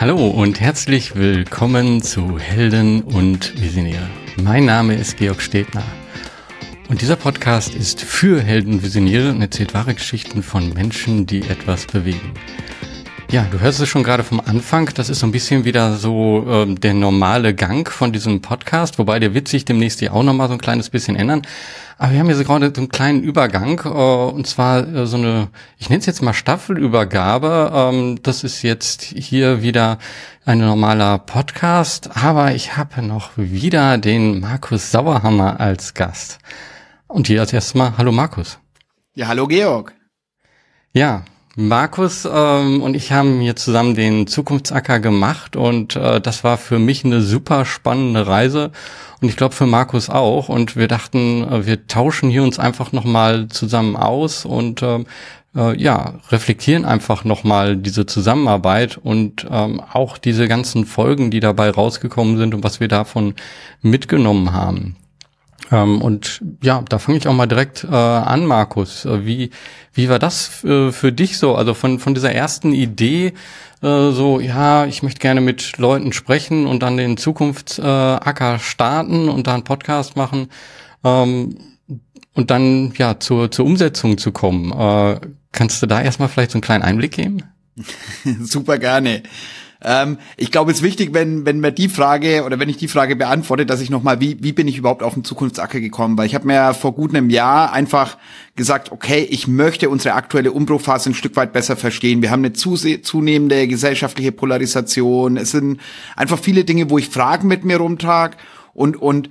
Hallo und herzlich willkommen zu Helden und Visionäre. Mein Name ist Georg Stedner und dieser Podcast ist für Helden und Visionäre und erzählt wahre Geschichten von Menschen, die etwas bewegen. Ja, du hörst es schon gerade vom Anfang. Das ist so ein bisschen wieder so äh, der normale Gang von diesem Podcast, wobei der wird sich demnächst ja auch nochmal so ein kleines bisschen ändern. Aber wir haben jetzt gerade so einen kleinen Übergang, äh, und zwar äh, so eine, ich nenne es jetzt mal Staffelübergabe. Ähm, das ist jetzt hier wieder ein normaler Podcast, aber ich habe noch wieder den Markus Sauerhammer als Gast. Und hier als erstes mal, hallo Markus. Ja, hallo Georg. Ja, Markus ähm, und ich haben hier zusammen den Zukunftsacker gemacht und äh, das war für mich eine super spannende Reise und ich glaube für Markus auch und wir dachten, äh, wir tauschen hier uns einfach nochmal zusammen aus und äh, äh, ja, reflektieren einfach nochmal diese Zusammenarbeit und ähm, auch diese ganzen Folgen, die dabei rausgekommen sind und was wir davon mitgenommen haben. Ähm, und ja, da fange ich auch mal direkt äh, an, Markus. Äh, wie, wie war das äh, für dich so? Also von, von dieser ersten Idee, äh, so, ja, ich möchte gerne mit Leuten sprechen und dann den Zukunftsacker starten und da einen Podcast machen ähm, und dann ja zur, zur Umsetzung zu kommen. Äh, kannst du da erstmal vielleicht so einen kleinen Einblick geben? Super gerne. Ähm, ich glaube, es ist wichtig, wenn, wenn mir die Frage oder wenn ich die Frage beantworte, dass ich nochmal, wie, wie bin ich überhaupt auf den Zukunftsacker gekommen? Weil ich habe mir vor gut einem Jahr einfach gesagt, okay, ich möchte unsere aktuelle Umbruchphase ein Stück weit besser verstehen. Wir haben eine zunehmende gesellschaftliche Polarisation. Es sind einfach viele Dinge, wo ich Fragen mit mir rumtrage und, und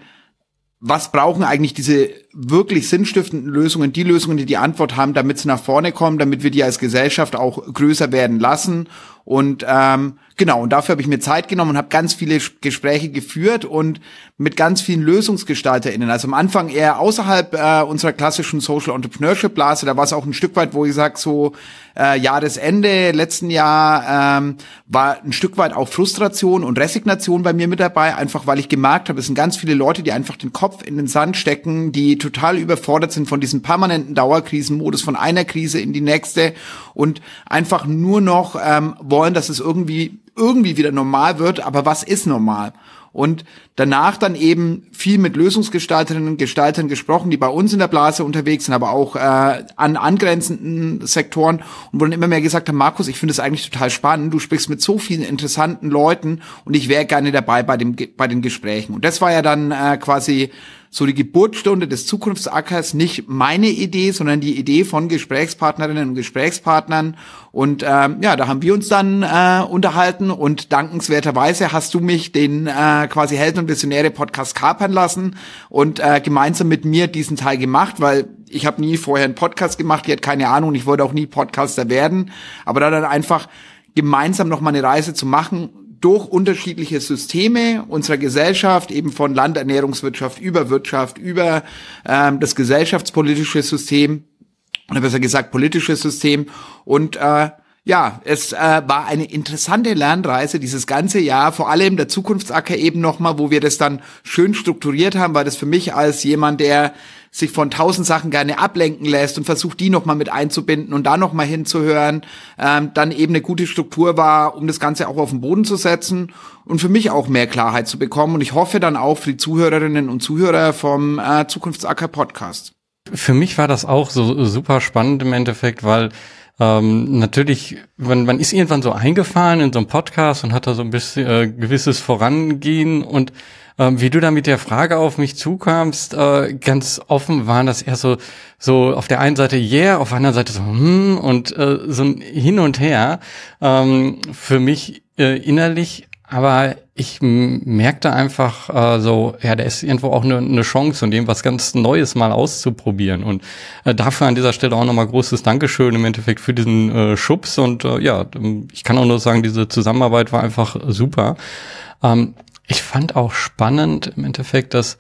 was brauchen eigentlich diese wirklich sinnstiftenden Lösungen, die Lösungen, die die Antwort haben, damit sie nach vorne kommen, damit wir die als Gesellschaft auch größer werden lassen. Und ähm, genau, und dafür habe ich mir Zeit genommen und habe ganz viele Gespräche geführt und mit ganz vielen LösungsgestalterInnen. Also am Anfang eher außerhalb äh, unserer klassischen Social Entrepreneurship Blase, da war es auch ein Stück weit, wo ich sage, so äh, Jahresende letzten Jahr ähm, war ein Stück weit auch Frustration und Resignation bei mir mit dabei, einfach weil ich gemerkt habe, es sind ganz viele Leute, die einfach den Kopf in den Sand stecken, die total überfordert sind von diesem permanenten Dauerkrisenmodus, von einer Krise in die nächste und einfach nur noch ähm, wollen, dass es irgendwie irgendwie wieder normal wird, aber was ist normal? und danach dann eben viel mit Lösungsgestalterinnen und Gestaltern gesprochen, die bei uns in der Blase unterwegs sind, aber auch äh, an angrenzenden Sektoren und wo immer mehr gesagt haben, Markus, ich finde es eigentlich total spannend, du sprichst mit so vielen interessanten Leuten und ich wäre gerne dabei bei dem bei den Gesprächen. Und das war ja dann äh, quasi so die Geburtsstunde des Zukunftsackers nicht meine Idee, sondern die Idee von Gesprächspartnerinnen und Gesprächspartnern. Und ähm, ja, da haben wir uns dann äh, unterhalten und dankenswerterweise hast du mich den äh, quasi Helden und Visionäre Podcast kapern lassen und äh, gemeinsam mit mir diesen Teil gemacht, weil ich habe nie vorher einen Podcast gemacht, ich hatte keine Ahnung, ich wollte auch nie Podcaster werden, aber da dann einfach gemeinsam noch mal eine Reise zu machen durch unterschiedliche Systeme unserer Gesellschaft, eben von Landernährungswirtschaft über Wirtschaft, über ähm, das gesellschaftspolitische System, oder besser gesagt politisches System. Und äh, ja, es äh, war eine interessante Lernreise dieses ganze Jahr, vor allem der Zukunftsacker eben nochmal, wo wir das dann schön strukturiert haben, weil das für mich als jemand, der sich von tausend Sachen gerne ablenken lässt und versucht, die nochmal mit einzubinden und da nochmal hinzuhören, ähm, dann eben eine gute Struktur war, um das Ganze auch auf den Boden zu setzen und für mich auch mehr Klarheit zu bekommen. Und ich hoffe dann auch für die Zuhörerinnen und Zuhörer vom äh, Zukunftsacker Podcast. Für mich war das auch so super spannend im Endeffekt, weil ähm, natürlich, man, man ist irgendwann so eingefahren in so einem Podcast und hat da so ein bisschen äh, gewisses Vorangehen und ähm, wie du da mit der Frage auf mich zukamst, äh, ganz offen waren das eher so, so auf der einen Seite yeah, auf der anderen Seite so hm und äh, so ein Hin und Her. Ähm, für mich äh, innerlich aber ich merkte einfach äh, so, ja, da ist irgendwo auch eine, eine Chance und dem was ganz Neues mal auszuprobieren. Und äh, dafür an dieser Stelle auch nochmal großes Dankeschön im Endeffekt für diesen äh, Schubs. Und äh, ja, ich kann auch nur sagen, diese Zusammenarbeit war einfach super. Ähm, ich fand auch spannend im Endeffekt, dass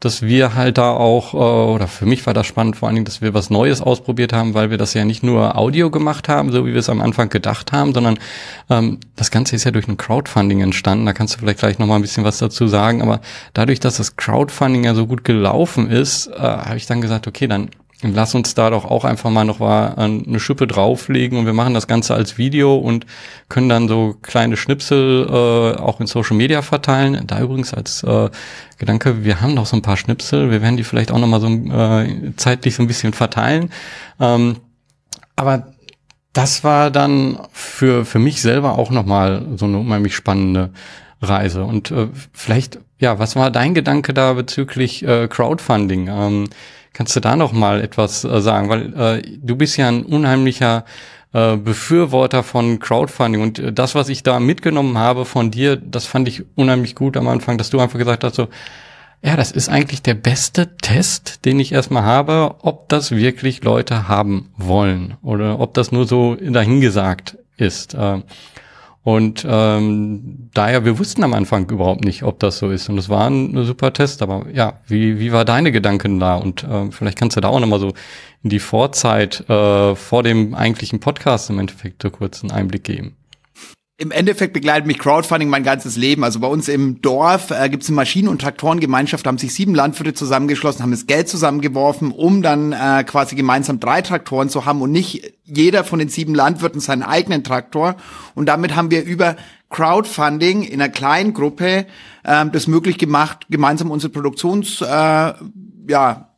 dass wir halt da auch, äh, oder für mich war das spannend vor allen Dingen, dass wir was Neues ausprobiert haben, weil wir das ja nicht nur Audio gemacht haben, so wie wir es am Anfang gedacht haben, sondern ähm, das Ganze ist ja durch ein Crowdfunding entstanden. Da kannst du vielleicht gleich nochmal ein bisschen was dazu sagen. Aber dadurch, dass das Crowdfunding ja so gut gelaufen ist, äh, habe ich dann gesagt, okay, dann lass uns da doch auch einfach mal noch mal eine Schippe drauflegen und wir machen das Ganze als Video und können dann so kleine Schnipsel äh, auch in Social Media verteilen. Da übrigens als äh, Gedanke, wir haben noch so ein paar Schnipsel, wir werden die vielleicht auch noch mal so äh, zeitlich so ein bisschen verteilen. Ähm, aber das war dann für, für mich selber auch noch mal so eine unheimlich spannende Reise. Und äh, vielleicht, ja, was war dein Gedanke da bezüglich äh, Crowdfunding? Ähm, Kannst du da noch mal etwas äh, sagen? Weil äh, du bist ja ein unheimlicher äh, Befürworter von Crowdfunding und äh, das, was ich da mitgenommen habe von dir, das fand ich unheimlich gut am Anfang, dass du einfach gesagt hast so, ja, das ist eigentlich der beste Test, den ich erstmal habe, ob das wirklich Leute haben wollen oder ob das nur so dahingesagt ist. Äh, und ähm, daher, wir wussten am Anfang überhaupt nicht, ob das so ist. Und es war ein, super Test. Aber ja, wie, wie war deine Gedanken da? Und äh, vielleicht kannst du da auch nochmal so in die Vorzeit äh, vor dem eigentlichen Podcast im Endeffekt so kurz einen Einblick geben im Endeffekt begleitet mich Crowdfunding mein ganzes Leben. Also bei uns im Dorf äh, gibt es eine Maschinen- und Traktorengemeinschaft, haben sich sieben Landwirte zusammengeschlossen, haben das Geld zusammengeworfen, um dann äh, quasi gemeinsam drei Traktoren zu haben und nicht jeder von den sieben Landwirten seinen eigenen Traktor. Und damit haben wir über Crowdfunding in einer kleinen Gruppe äh, das möglich gemacht, gemeinsam unsere Produktions äh, ja,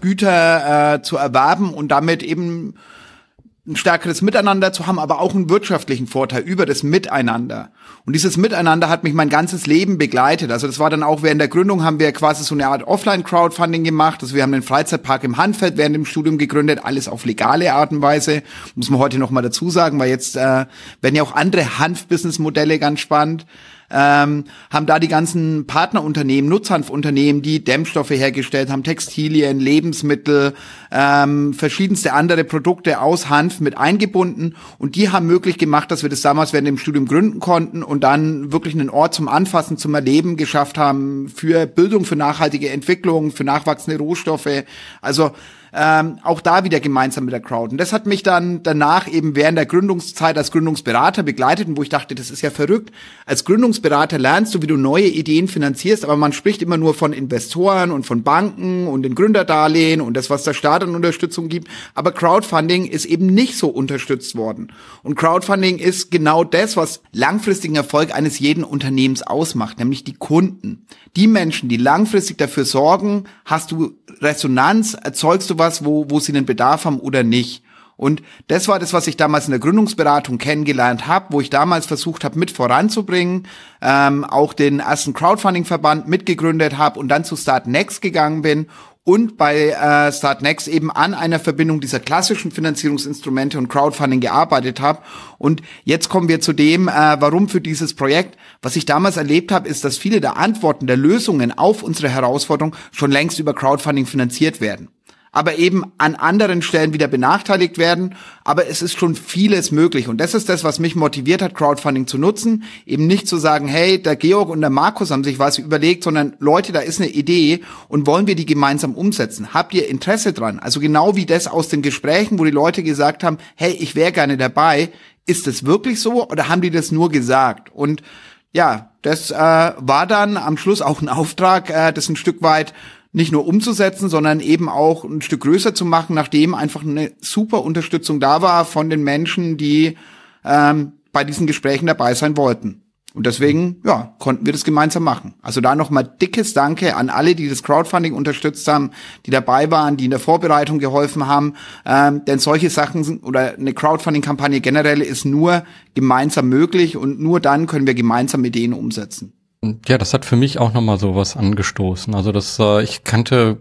Güter äh, zu erwerben und damit eben ein stärkeres Miteinander zu haben, aber auch einen wirtschaftlichen Vorteil über das Miteinander. Und dieses Miteinander hat mich mein ganzes Leben begleitet. Also das war dann auch während der Gründung haben wir quasi so eine Art Offline-Crowdfunding gemacht. Also wir haben den Freizeitpark im Hanfeld während dem Studium gegründet, alles auf legale Art und Weise. Muss man heute noch mal dazu sagen, weil jetzt äh, werden ja auch andere Hanf-Business-Modelle ganz spannend ähm, haben da die ganzen Partnerunternehmen, Nutzhanfunternehmen, die Dämmstoffe hergestellt haben, Textilien, Lebensmittel, ähm, verschiedenste andere Produkte aus Hanf mit eingebunden und die haben möglich gemacht, dass wir das damals während dem Studium gründen konnten und dann wirklich einen Ort zum Anfassen, zum Erleben geschafft haben für Bildung, für nachhaltige Entwicklung, für nachwachsende Rohstoffe. Also ähm, auch da wieder gemeinsam mit der Crowd. Und das hat mich dann danach eben während der Gründungszeit als Gründungsberater begleitet und wo ich dachte, das ist ja verrückt. Als Gründungsberater lernst du, wie du neue Ideen finanzierst, aber man spricht immer nur von Investoren und von Banken und den Gründerdarlehen und das, was der Staat an Unterstützung gibt. Aber Crowdfunding ist eben nicht so unterstützt worden. Und Crowdfunding ist genau das, was langfristigen Erfolg eines jeden Unternehmens ausmacht, nämlich die Kunden. Die Menschen, die langfristig dafür sorgen, hast du Resonanz, erzeugst du was, wo, wo sie einen Bedarf haben oder nicht. Und das war das, was ich damals in der Gründungsberatung kennengelernt habe, wo ich damals versucht habe, mit voranzubringen, ähm, auch den ersten Crowdfunding-Verband mitgegründet habe und dann zu Start Next gegangen bin und bei äh, Start Next eben an einer Verbindung dieser klassischen Finanzierungsinstrumente und Crowdfunding gearbeitet habe. Und jetzt kommen wir zu dem, äh, warum für dieses Projekt. Was ich damals erlebt habe, ist, dass viele der Antworten, der Lösungen auf unsere Herausforderung schon längst über Crowdfunding finanziert werden aber eben an anderen Stellen wieder benachteiligt werden. Aber es ist schon vieles möglich. Und das ist das, was mich motiviert hat, Crowdfunding zu nutzen. Eben nicht zu sagen, hey, der Georg und der Markus haben sich was überlegt, sondern Leute, da ist eine Idee und wollen wir die gemeinsam umsetzen? Habt ihr Interesse dran? Also genau wie das aus den Gesprächen, wo die Leute gesagt haben, hey, ich wäre gerne dabei. Ist es wirklich so oder haben die das nur gesagt? Und ja, das äh, war dann am Schluss auch ein Auftrag, äh, das ein Stück weit nicht nur umzusetzen, sondern eben auch ein Stück größer zu machen, nachdem einfach eine super Unterstützung da war von den Menschen, die ähm, bei diesen Gesprächen dabei sein wollten. Und deswegen, ja, konnten wir das gemeinsam machen. Also da nochmal dickes Danke an alle, die das Crowdfunding unterstützt haben, die dabei waren, die in der Vorbereitung geholfen haben. Ähm, denn solche Sachen sind, oder eine Crowdfunding-Kampagne generell ist nur gemeinsam möglich und nur dann können wir gemeinsam Ideen umsetzen. Ja, das hat für mich auch nochmal sowas angestoßen. Also das, äh, ich kannte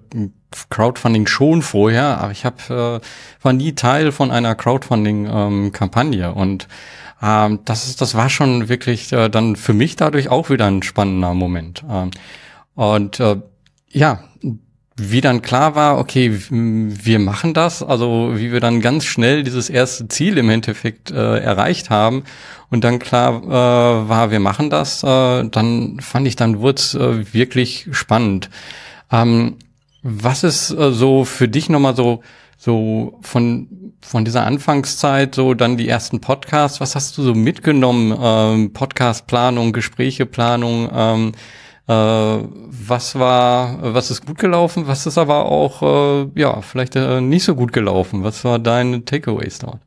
Crowdfunding schon vorher, aber ich hab, äh, war nie Teil von einer Crowdfunding-Kampagne ähm, und ähm, das ist, das war schon wirklich äh, dann für mich dadurch auch wieder ein spannender Moment. Ähm, und äh, ja, wie dann klar war, okay, wir machen das, also wie wir dann ganz schnell dieses erste Ziel im Endeffekt äh, erreicht haben und dann klar äh, war, wir machen das, äh, dann fand ich, dann wurde es äh, wirklich spannend. Ähm, was ist äh, so für dich nochmal so, so von, von dieser Anfangszeit, so dann die ersten Podcasts, was hast du so mitgenommen? Ähm, Podcastplanung, Gesprächeplanung, ähm, Äh, was war, was ist gut gelaufen? Was ist aber auch, äh, ja, vielleicht äh, nicht so gut gelaufen? Was war dein Takeaways dort?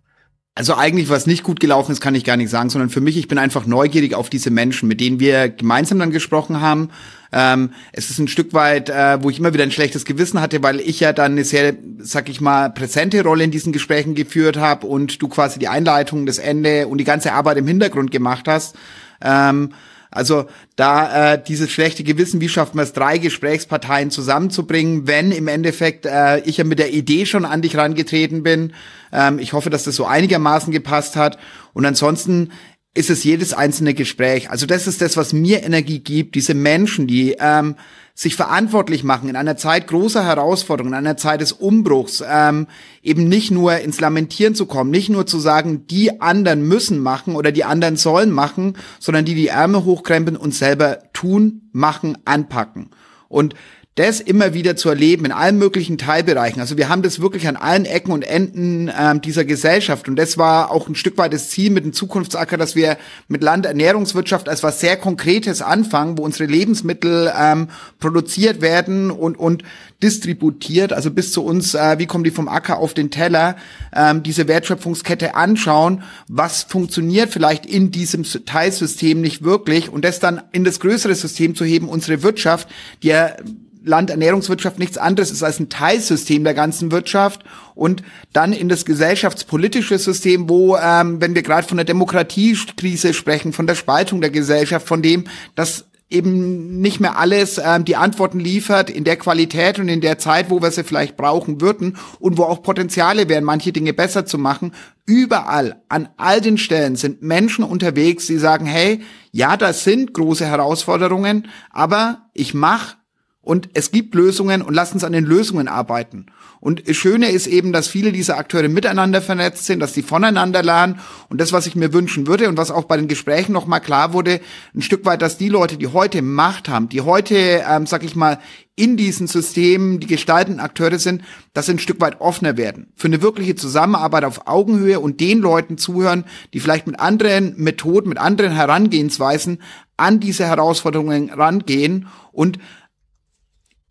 Also eigentlich, was nicht gut gelaufen ist, kann ich gar nicht sagen, sondern für mich, ich bin einfach neugierig auf diese Menschen, mit denen wir gemeinsam dann gesprochen haben. Ähm, es ist ein Stück weit, äh, wo ich immer wieder ein schlechtes Gewissen hatte, weil ich ja dann eine sehr, sag ich mal, präsente Rolle in diesen Gesprächen geführt habe und du quasi die Einleitung, das Ende und die ganze Arbeit im Hintergrund gemacht hast. Ähm, also da äh, dieses schlechte Gewissen, wie schafft man es, drei Gesprächsparteien zusammenzubringen, wenn im Endeffekt äh, ich ja mit der Idee schon an dich rangetreten bin. Ähm, ich hoffe, dass das so einigermaßen gepasst hat. Und ansonsten ist es jedes einzelne Gespräch. Also das ist das, was mir Energie gibt. Diese Menschen, die ähm, sich verantwortlich machen in einer Zeit großer Herausforderungen, in einer Zeit des Umbruchs, ähm, eben nicht nur ins Lamentieren zu kommen, nicht nur zu sagen, die anderen müssen machen oder die anderen sollen machen, sondern die die Ärmel hochkrempeln und selber tun, machen, anpacken. Und das immer wieder zu erleben in allen möglichen Teilbereichen. Also wir haben das wirklich an allen Ecken und Enden ähm, dieser Gesellschaft. Und das war auch ein Stück weit das Ziel mit dem Zukunftsacker, dass wir mit Landernährungswirtschaft als was sehr Konkretes anfangen, wo unsere Lebensmittel ähm, produziert werden und, und distributiert, also bis zu uns, äh, wie kommen die vom Acker auf den Teller, ähm, diese Wertschöpfungskette anschauen, was funktioniert vielleicht in diesem Teilsystem nicht wirklich und das dann in das größere System zu heben, unsere Wirtschaft, die ja Landernährungswirtschaft nichts anderes ist als ein Teilsystem der ganzen Wirtschaft und dann in das gesellschaftspolitische System, wo, ähm, wenn wir gerade von der Demokratiekrise sprechen, von der Spaltung der Gesellschaft, von dem, dass eben nicht mehr alles ähm, die Antworten liefert in der Qualität und in der Zeit, wo wir sie vielleicht brauchen würden und wo auch Potenziale wären, manche Dinge besser zu machen. Überall, an all den Stellen sind Menschen unterwegs, die sagen, hey, ja, das sind große Herausforderungen, aber ich mache und es gibt Lösungen und lass uns an den Lösungen arbeiten. Und das Schöne ist eben, dass viele dieser Akteure miteinander vernetzt sind, dass die voneinander lernen. Und das, was ich mir wünschen würde und was auch bei den Gesprächen nochmal klar wurde, ein Stück weit, dass die Leute, die heute Macht haben, die heute, ähm, sag ich mal, in diesen Systemen die gestaltenden Akteure sind, dass sie ein Stück weit offener werden. Für eine wirkliche Zusammenarbeit auf Augenhöhe und den Leuten zuhören, die vielleicht mit anderen Methoden, mit anderen Herangehensweisen an diese Herausforderungen rangehen und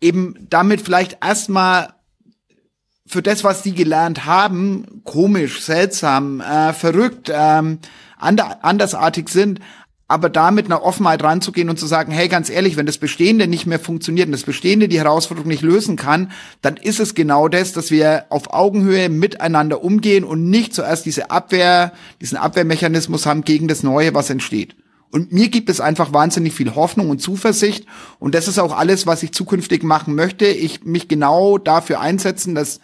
eben damit vielleicht erstmal für das, was die gelernt haben, komisch, seltsam, äh, verrückt, ähm, andersartig sind, aber da mit einer Offenheit ranzugehen und zu sagen, hey, ganz ehrlich, wenn das Bestehende nicht mehr funktioniert und das Bestehende die Herausforderung nicht lösen kann, dann ist es genau das, dass wir auf Augenhöhe miteinander umgehen und nicht zuerst diese Abwehr, diesen Abwehrmechanismus haben gegen das Neue, was entsteht. Und mir gibt es einfach wahnsinnig viel Hoffnung und Zuversicht. Und das ist auch alles, was ich zukünftig machen möchte. Ich mich genau dafür einsetzen, dass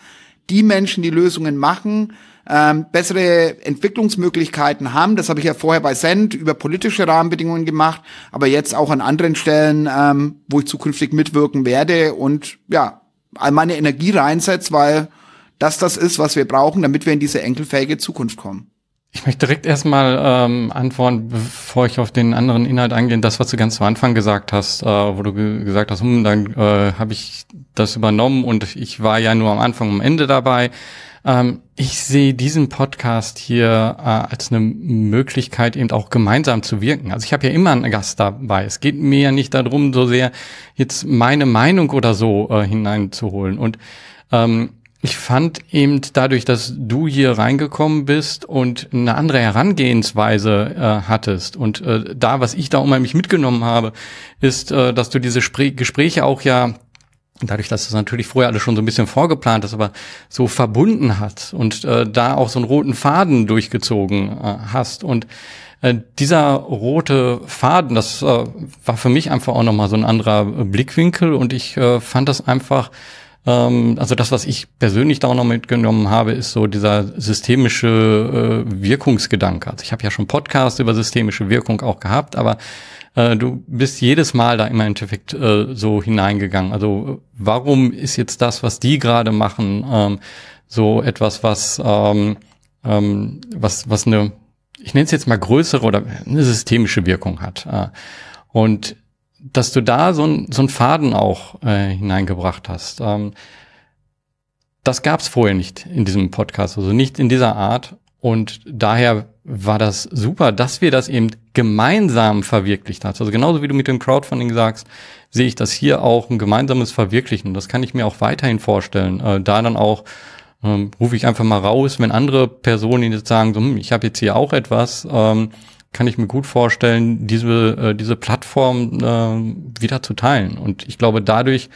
die Menschen, die Lösungen machen, ähm, bessere Entwicklungsmöglichkeiten haben. Das habe ich ja vorher bei Send über politische Rahmenbedingungen gemacht, aber jetzt auch an anderen Stellen, ähm, wo ich zukünftig mitwirken werde und ja, all meine Energie reinsetze, weil das das ist, was wir brauchen, damit wir in diese enkelfähige Zukunft kommen. Ich möchte direkt erstmal ähm, antworten, bevor ich auf den anderen Inhalt eingehe, das, was du ganz zu Anfang gesagt hast, äh, wo du ge gesagt hast, hm, dann äh, habe ich das übernommen und ich war ja nur am Anfang, am Ende dabei. Ähm, ich sehe diesen Podcast hier äh, als eine Möglichkeit, eben auch gemeinsam zu wirken. Also ich habe ja immer einen Gast dabei. Es geht mir ja nicht darum, so sehr jetzt meine Meinung oder so äh, hineinzuholen. Und ähm, ich fand eben dadurch, dass du hier reingekommen bist und eine andere Herangehensweise äh, hattest und äh, da, was ich da unheimlich mitgenommen habe, ist, äh, dass du diese Spr Gespräche auch ja dadurch, dass es natürlich vorher alles schon so ein bisschen vorgeplant hast, aber so verbunden hat und äh, da auch so einen roten Faden durchgezogen äh, hast. Und äh, dieser rote Faden, das äh, war für mich einfach auch nochmal so ein anderer Blickwinkel und ich äh, fand das einfach ähm, also das, was ich persönlich da auch noch mitgenommen habe, ist so dieser systemische äh, Wirkungsgedanke. Also ich habe ja schon Podcasts über systemische Wirkung auch gehabt, aber äh, du bist jedes Mal da im Endeffekt äh, so hineingegangen. Also warum ist jetzt das, was die gerade machen, ähm, so etwas, was ähm, ähm, was was eine ich nenne es jetzt mal größere oder eine systemische Wirkung hat. Äh, und dass du da so ein, so ein Faden auch äh, hineingebracht hast. Ähm, das gab es vorher nicht in diesem Podcast, also nicht in dieser Art. Und daher war das super, dass wir das eben gemeinsam verwirklicht haben. Also genauso wie du mit dem Crowdfunding sagst, sehe ich das hier auch ein gemeinsames Verwirklichen. Das kann ich mir auch weiterhin vorstellen. Äh, da dann auch ähm, rufe ich einfach mal raus, wenn andere Personen jetzt sagen, so, hm, ich habe jetzt hier auch etwas, ähm, kann ich mir gut vorstellen, diese, äh, diese Plattform äh, wieder zu teilen. Und ich glaube, dadurch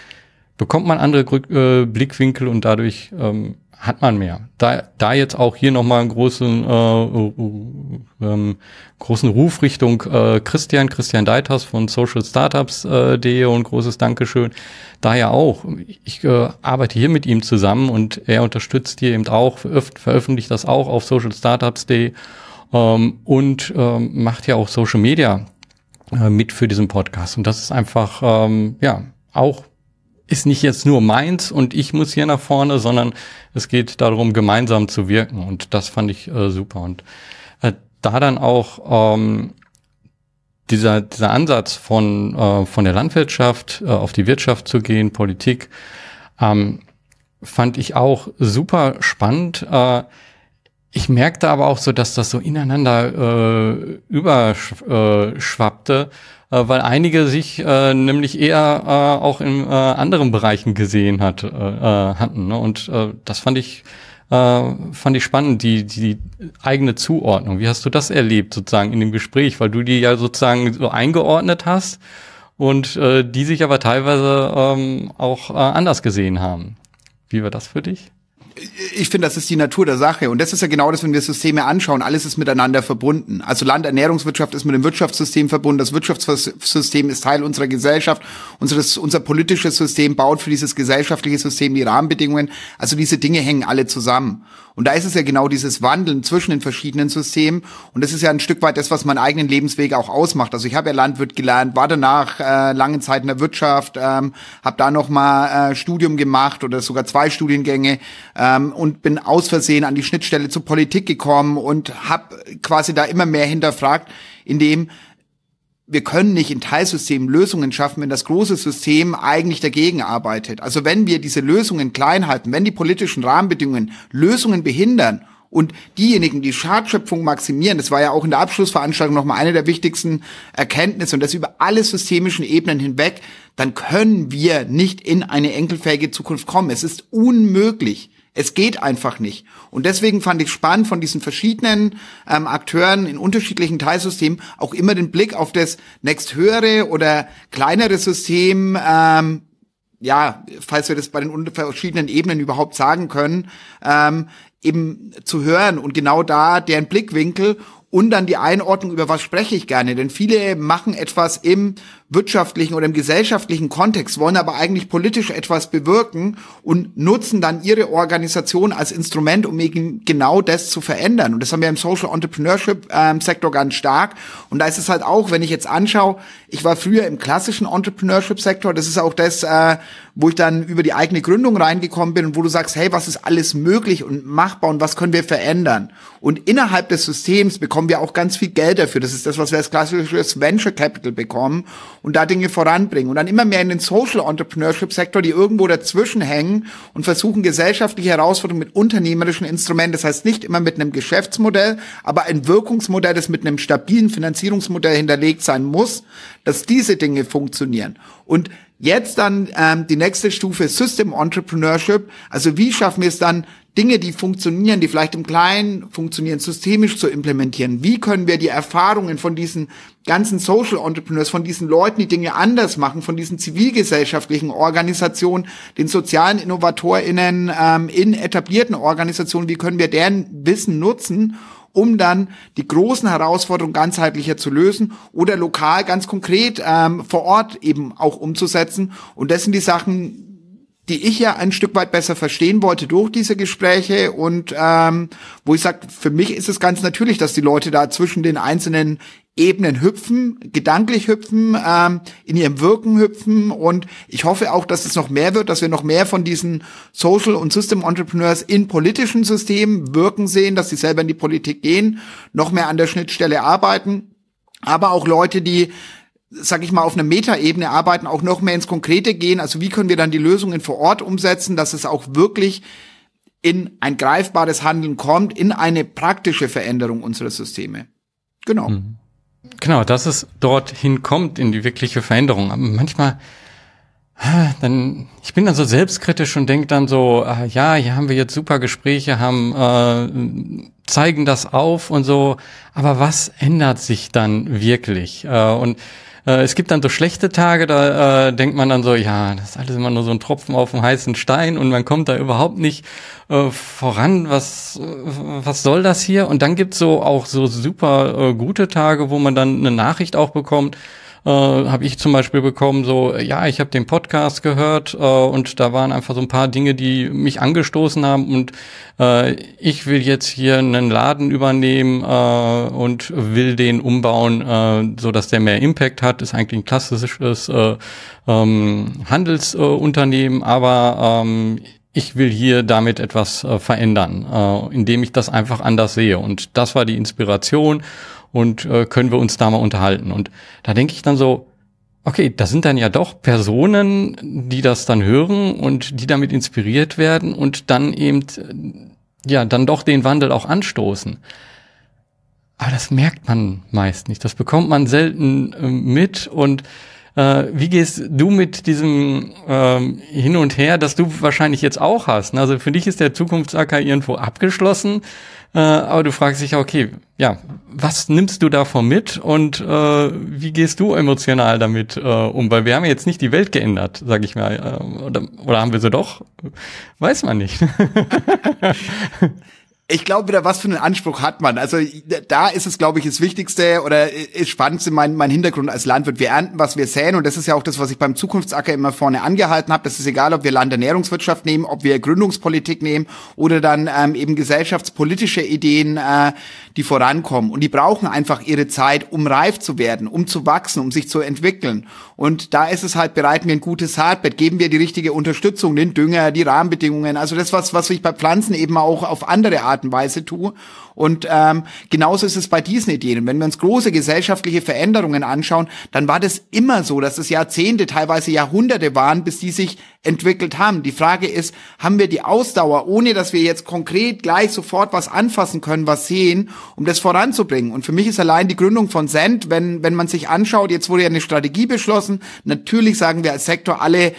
bekommt man andere äh, Blickwinkel und dadurch ähm, hat man mehr. Da, da jetzt auch hier nochmal einen großen, äh, äh, großen Ruf Richtung äh, Christian, Christian Deiters von socialstartups.de äh, und großes Dankeschön. Daher auch. Ich äh, arbeite hier mit ihm zusammen und er unterstützt hier eben auch, veröffentlicht das auch auf socialstartups.de ähm, und ähm, macht ja auch Social Media äh, mit für diesen Podcast. Und das ist einfach, ähm, ja, auch ist nicht jetzt nur meins und ich muss hier nach vorne, sondern es geht darum, gemeinsam zu wirken. Und das fand ich äh, super. Und äh, da dann auch ähm, dieser, dieser Ansatz von, äh, von der Landwirtschaft äh, auf die Wirtschaft zu gehen, Politik, ähm, fand ich auch super spannend. Äh, ich merkte aber auch so, dass das so ineinander äh, überschwappte äh, weil einige sich äh, nämlich eher äh, auch in äh, anderen Bereichen gesehen hat, äh, äh, hatten. Ne? Und äh, das fand ich äh, fand ich spannend, die, die eigene Zuordnung. Wie hast du das erlebt sozusagen in dem Gespräch, weil du die ja sozusagen so eingeordnet hast und äh, die sich aber teilweise ähm, auch äh, anders gesehen haben. Wie war das für dich? Ich finde, das ist die Natur der Sache. Und das ist ja genau das, wenn wir Systeme anschauen. Alles ist miteinander verbunden. Also Landernährungswirtschaft ist mit dem Wirtschaftssystem verbunden. Das Wirtschaftssystem ist Teil unserer Gesellschaft. Unseres, unser politisches System baut für dieses gesellschaftliche System die Rahmenbedingungen. Also diese Dinge hängen alle zusammen. Und da ist es ja genau dieses Wandeln zwischen den verschiedenen Systemen. Und das ist ja ein Stück weit das, was meinen eigenen Lebensweg auch ausmacht. Also ich habe ja Landwirt gelernt, war danach äh, lange Zeit in der Wirtschaft, ähm, habe da noch mal äh, Studium gemacht oder sogar zwei Studiengänge ähm, und bin aus Versehen an die Schnittstelle zur Politik gekommen und habe quasi da immer mehr hinterfragt, indem wir können nicht in Teilsystemen Lösungen schaffen, wenn das große System eigentlich dagegen arbeitet. Also wenn wir diese Lösungen klein halten, wenn die politischen Rahmenbedingungen Lösungen behindern und diejenigen, die Schadschöpfung maximieren, das war ja auch in der Abschlussveranstaltung nochmal eine der wichtigsten Erkenntnisse und das über alle systemischen Ebenen hinweg, dann können wir nicht in eine enkelfähige Zukunft kommen. Es ist unmöglich. Es geht einfach nicht. Und deswegen fand ich spannend von diesen verschiedenen ähm, Akteuren in unterschiedlichen Teilsystemen auch immer den Blick auf das nächsthöhere oder kleinere System, ähm, ja, falls wir das bei den verschiedenen Ebenen überhaupt sagen können, ähm, eben zu hören und genau da deren Blickwinkel und dann die Einordnung, über was spreche ich gerne. Denn viele machen etwas im wirtschaftlichen oder im gesellschaftlichen Kontext, wollen aber eigentlich politisch etwas bewirken und nutzen dann ihre Organisation als Instrument, um eben genau das zu verändern. Und das haben wir im Social Entrepreneurship ähm, Sektor ganz stark. Und da ist es halt auch, wenn ich jetzt anschaue, ich war früher im klassischen Entrepreneurship Sektor, das ist auch das, äh, wo ich dann über die eigene Gründung reingekommen bin und wo du sagst, hey, was ist alles möglich und machbar und was können wir verändern? Und innerhalb des Systems bekommen wir auch ganz viel Geld dafür. Das ist das, was wir als klassisches Venture Capital bekommen und da Dinge voranbringen. Und dann immer mehr in den Social Entrepreneurship Sektor, die irgendwo dazwischen hängen und versuchen, gesellschaftliche Herausforderungen mit unternehmerischen Instrumenten, das heißt nicht immer mit einem Geschäftsmodell, aber ein Wirkungsmodell, das mit einem stabilen Finanzierungsmodell hinterlegt sein muss, dass diese Dinge funktionieren. Und Jetzt dann ähm, die nächste Stufe System Entrepreneurship. Also wie schaffen wir es dann, Dinge, die funktionieren, die vielleicht im Kleinen funktionieren, systemisch zu implementieren? Wie können wir die Erfahrungen von diesen ganzen Social Entrepreneurs, von diesen Leuten, die Dinge anders machen, von diesen zivilgesellschaftlichen Organisationen, den sozialen InnovatorInnen ähm, in etablierten Organisationen, wie können wir deren Wissen nutzen, um dann die großen Herausforderungen ganzheitlicher zu lösen oder lokal ganz konkret ähm, vor Ort eben auch umzusetzen. Und das sind die Sachen, die ich ja ein Stück weit besser verstehen wollte durch diese Gespräche und ähm, wo ich sage, für mich ist es ganz natürlich, dass die Leute da zwischen den einzelnen Ebenen hüpfen, gedanklich hüpfen, ähm, in ihrem Wirken hüpfen und ich hoffe auch, dass es noch mehr wird, dass wir noch mehr von diesen Social und System Entrepreneurs in politischen Systemen wirken sehen, dass sie selber in die Politik gehen, noch mehr an der Schnittstelle arbeiten, aber auch Leute, die sag ich mal, auf einer Metaebene arbeiten, auch noch mehr ins Konkrete gehen. Also wie können wir dann die Lösungen vor Ort umsetzen, dass es auch wirklich in ein greifbares Handeln kommt, in eine praktische Veränderung unserer Systeme. Genau. Mhm. Genau, dass es dorthin kommt in die wirkliche Veränderung. Aber manchmal, dann, ich bin dann so selbstkritisch und denke dann so, ah, ja, hier haben wir jetzt super Gespräche, haben äh, zeigen das auf und so, aber was ändert sich dann wirklich? Äh, und äh, es gibt dann so schlechte Tage, da äh, denkt man dann so, ja, das ist alles immer nur so ein Tropfen auf dem heißen Stein und man kommt da überhaupt nicht äh, voran. Was, äh, was soll das hier? Und dann gibt's so auch so super äh, gute Tage, wo man dann eine Nachricht auch bekommt, äh, habe ich zum Beispiel bekommen, so, ja, ich habe den Podcast gehört äh, und da waren einfach so ein paar Dinge, die mich angestoßen haben und äh, ich will jetzt hier einen Laden übernehmen äh, und will den umbauen, äh, so dass der mehr Impact hat. Ist eigentlich ein klassisches äh, ähm, Handelsunternehmen, aber ähm, ich will hier damit etwas äh, verändern, äh, indem ich das einfach anders sehe. Und das war die Inspiration und äh, können wir uns da mal unterhalten. Und da denke ich dann so, okay, das sind dann ja doch Personen, die das dann hören und die damit inspiriert werden und dann eben, ja, dann doch den Wandel auch anstoßen. Aber das merkt man meist nicht. Das bekommt man selten äh, mit und äh, wie gehst du mit diesem ähm, Hin und Her, das du wahrscheinlich jetzt auch hast? Also für dich ist der Zukunftsacker irgendwo abgeschlossen, äh, aber du fragst dich, okay, ja, was nimmst du davon mit und äh, wie gehst du emotional damit äh, um? Weil wir haben jetzt nicht die Welt geändert, sag ich mal. Äh, oder, oder haben wir sie doch? Weiß man nicht. ich glaube wieder, was für einen Anspruch hat man? Also da ist es, glaube ich, das Wichtigste oder ist spannendste mein, mein Hintergrund als Landwirt. Wir ernten, was wir säen und das ist ja auch das, was ich beim Zukunftsacker immer vorne angehalten habe. Das ist egal, ob wir Landernährungswirtschaft nehmen, ob wir Gründungspolitik nehmen oder dann ähm, eben gesellschaftspolitische Ideen, äh, die vorankommen. Und die brauchen einfach ihre Zeit, um reif zu werden, um zu wachsen, um sich zu entwickeln. Und da ist es halt, bereiten wir ein gutes Saatbett, geben wir die richtige Unterstützung, den Dünger, die Rahmenbedingungen. Also das, was, was ich bei Pflanzen eben auch auf andere Art und Weise tue. Und ähm, genauso ist es bei diesen Ideen. wenn wir uns große gesellschaftliche Veränderungen anschauen, dann war das immer so, dass es Jahrzehnte, teilweise Jahrhunderte waren, bis die sich entwickelt haben. Die Frage ist, haben wir die Ausdauer, ohne dass wir jetzt konkret gleich sofort was anfassen können, was sehen, um das voranzubringen? Und für mich ist allein die Gründung von Send, wenn, wenn man sich anschaut, jetzt wurde ja eine Strategie beschlossen. Natürlich sagen wir als Sektor alle,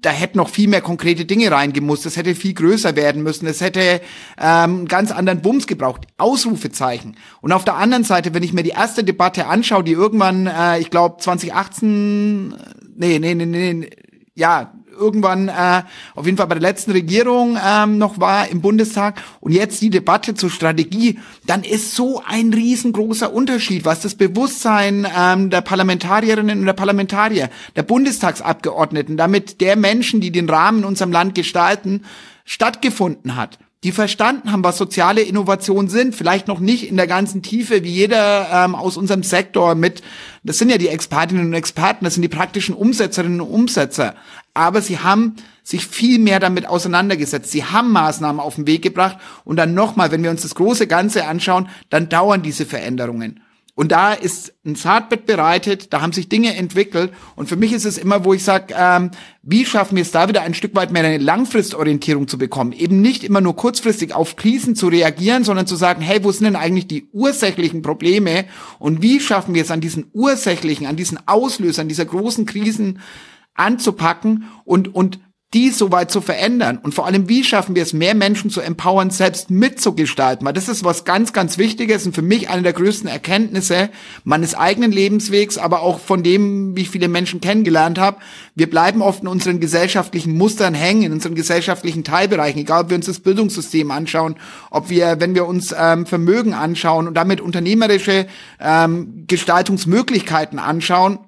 da hätten noch viel mehr konkrete Dinge reingemusst. Es hätte viel größer werden müssen. Es hätte ähm, ganz anderen Bums gebraucht. Ausrufezeichen. Und auf der anderen Seite, wenn ich mir die erste Debatte anschaue, die irgendwann, äh, ich glaube 2018, nee, nee, nee, nee, ja, irgendwann äh, auf jeden Fall bei der letzten Regierung ähm, noch war im Bundestag und jetzt die Debatte zur Strategie, dann ist so ein riesengroßer Unterschied, was das Bewusstsein ähm, der Parlamentarierinnen und der Parlamentarier, der Bundestagsabgeordneten, damit der Menschen, die den Rahmen in unserem Land gestalten, stattgefunden hat. Die verstanden haben, was soziale Innovationen sind, vielleicht noch nicht in der ganzen Tiefe wie jeder ähm, aus unserem Sektor mit, das sind ja die Expertinnen und Experten, das sind die praktischen Umsetzerinnen und Umsetzer, aber sie haben sich viel mehr damit auseinandergesetzt. Sie haben Maßnahmen auf den Weg gebracht und dann nochmal, wenn wir uns das große Ganze anschauen, dann dauern diese Veränderungen. Und da ist ein Saatbett bereitet, da haben sich Dinge entwickelt. Und für mich ist es immer, wo ich sage, ähm, wie schaffen wir es da wieder ein Stück weit mehr eine Langfristorientierung zu bekommen? Eben nicht immer nur kurzfristig auf Krisen zu reagieren, sondern zu sagen, hey, wo sind denn eigentlich die ursächlichen Probleme? Und wie schaffen wir es an diesen ursächlichen, an diesen Auslösern dieser großen Krisen anzupacken und, und die so weit zu verändern und vor allem, wie schaffen wir es, mehr Menschen zu empowern, selbst mitzugestalten, weil das ist was ganz, ganz Wichtiges und für mich eine der größten Erkenntnisse meines eigenen Lebenswegs, aber auch von dem, wie ich viele Menschen kennengelernt habe. Wir bleiben oft in unseren gesellschaftlichen Mustern hängen, in unseren gesellschaftlichen Teilbereichen, egal ob wir uns das Bildungssystem anschauen, ob wir, wenn wir uns ähm, Vermögen anschauen und damit unternehmerische ähm, Gestaltungsmöglichkeiten anschauen,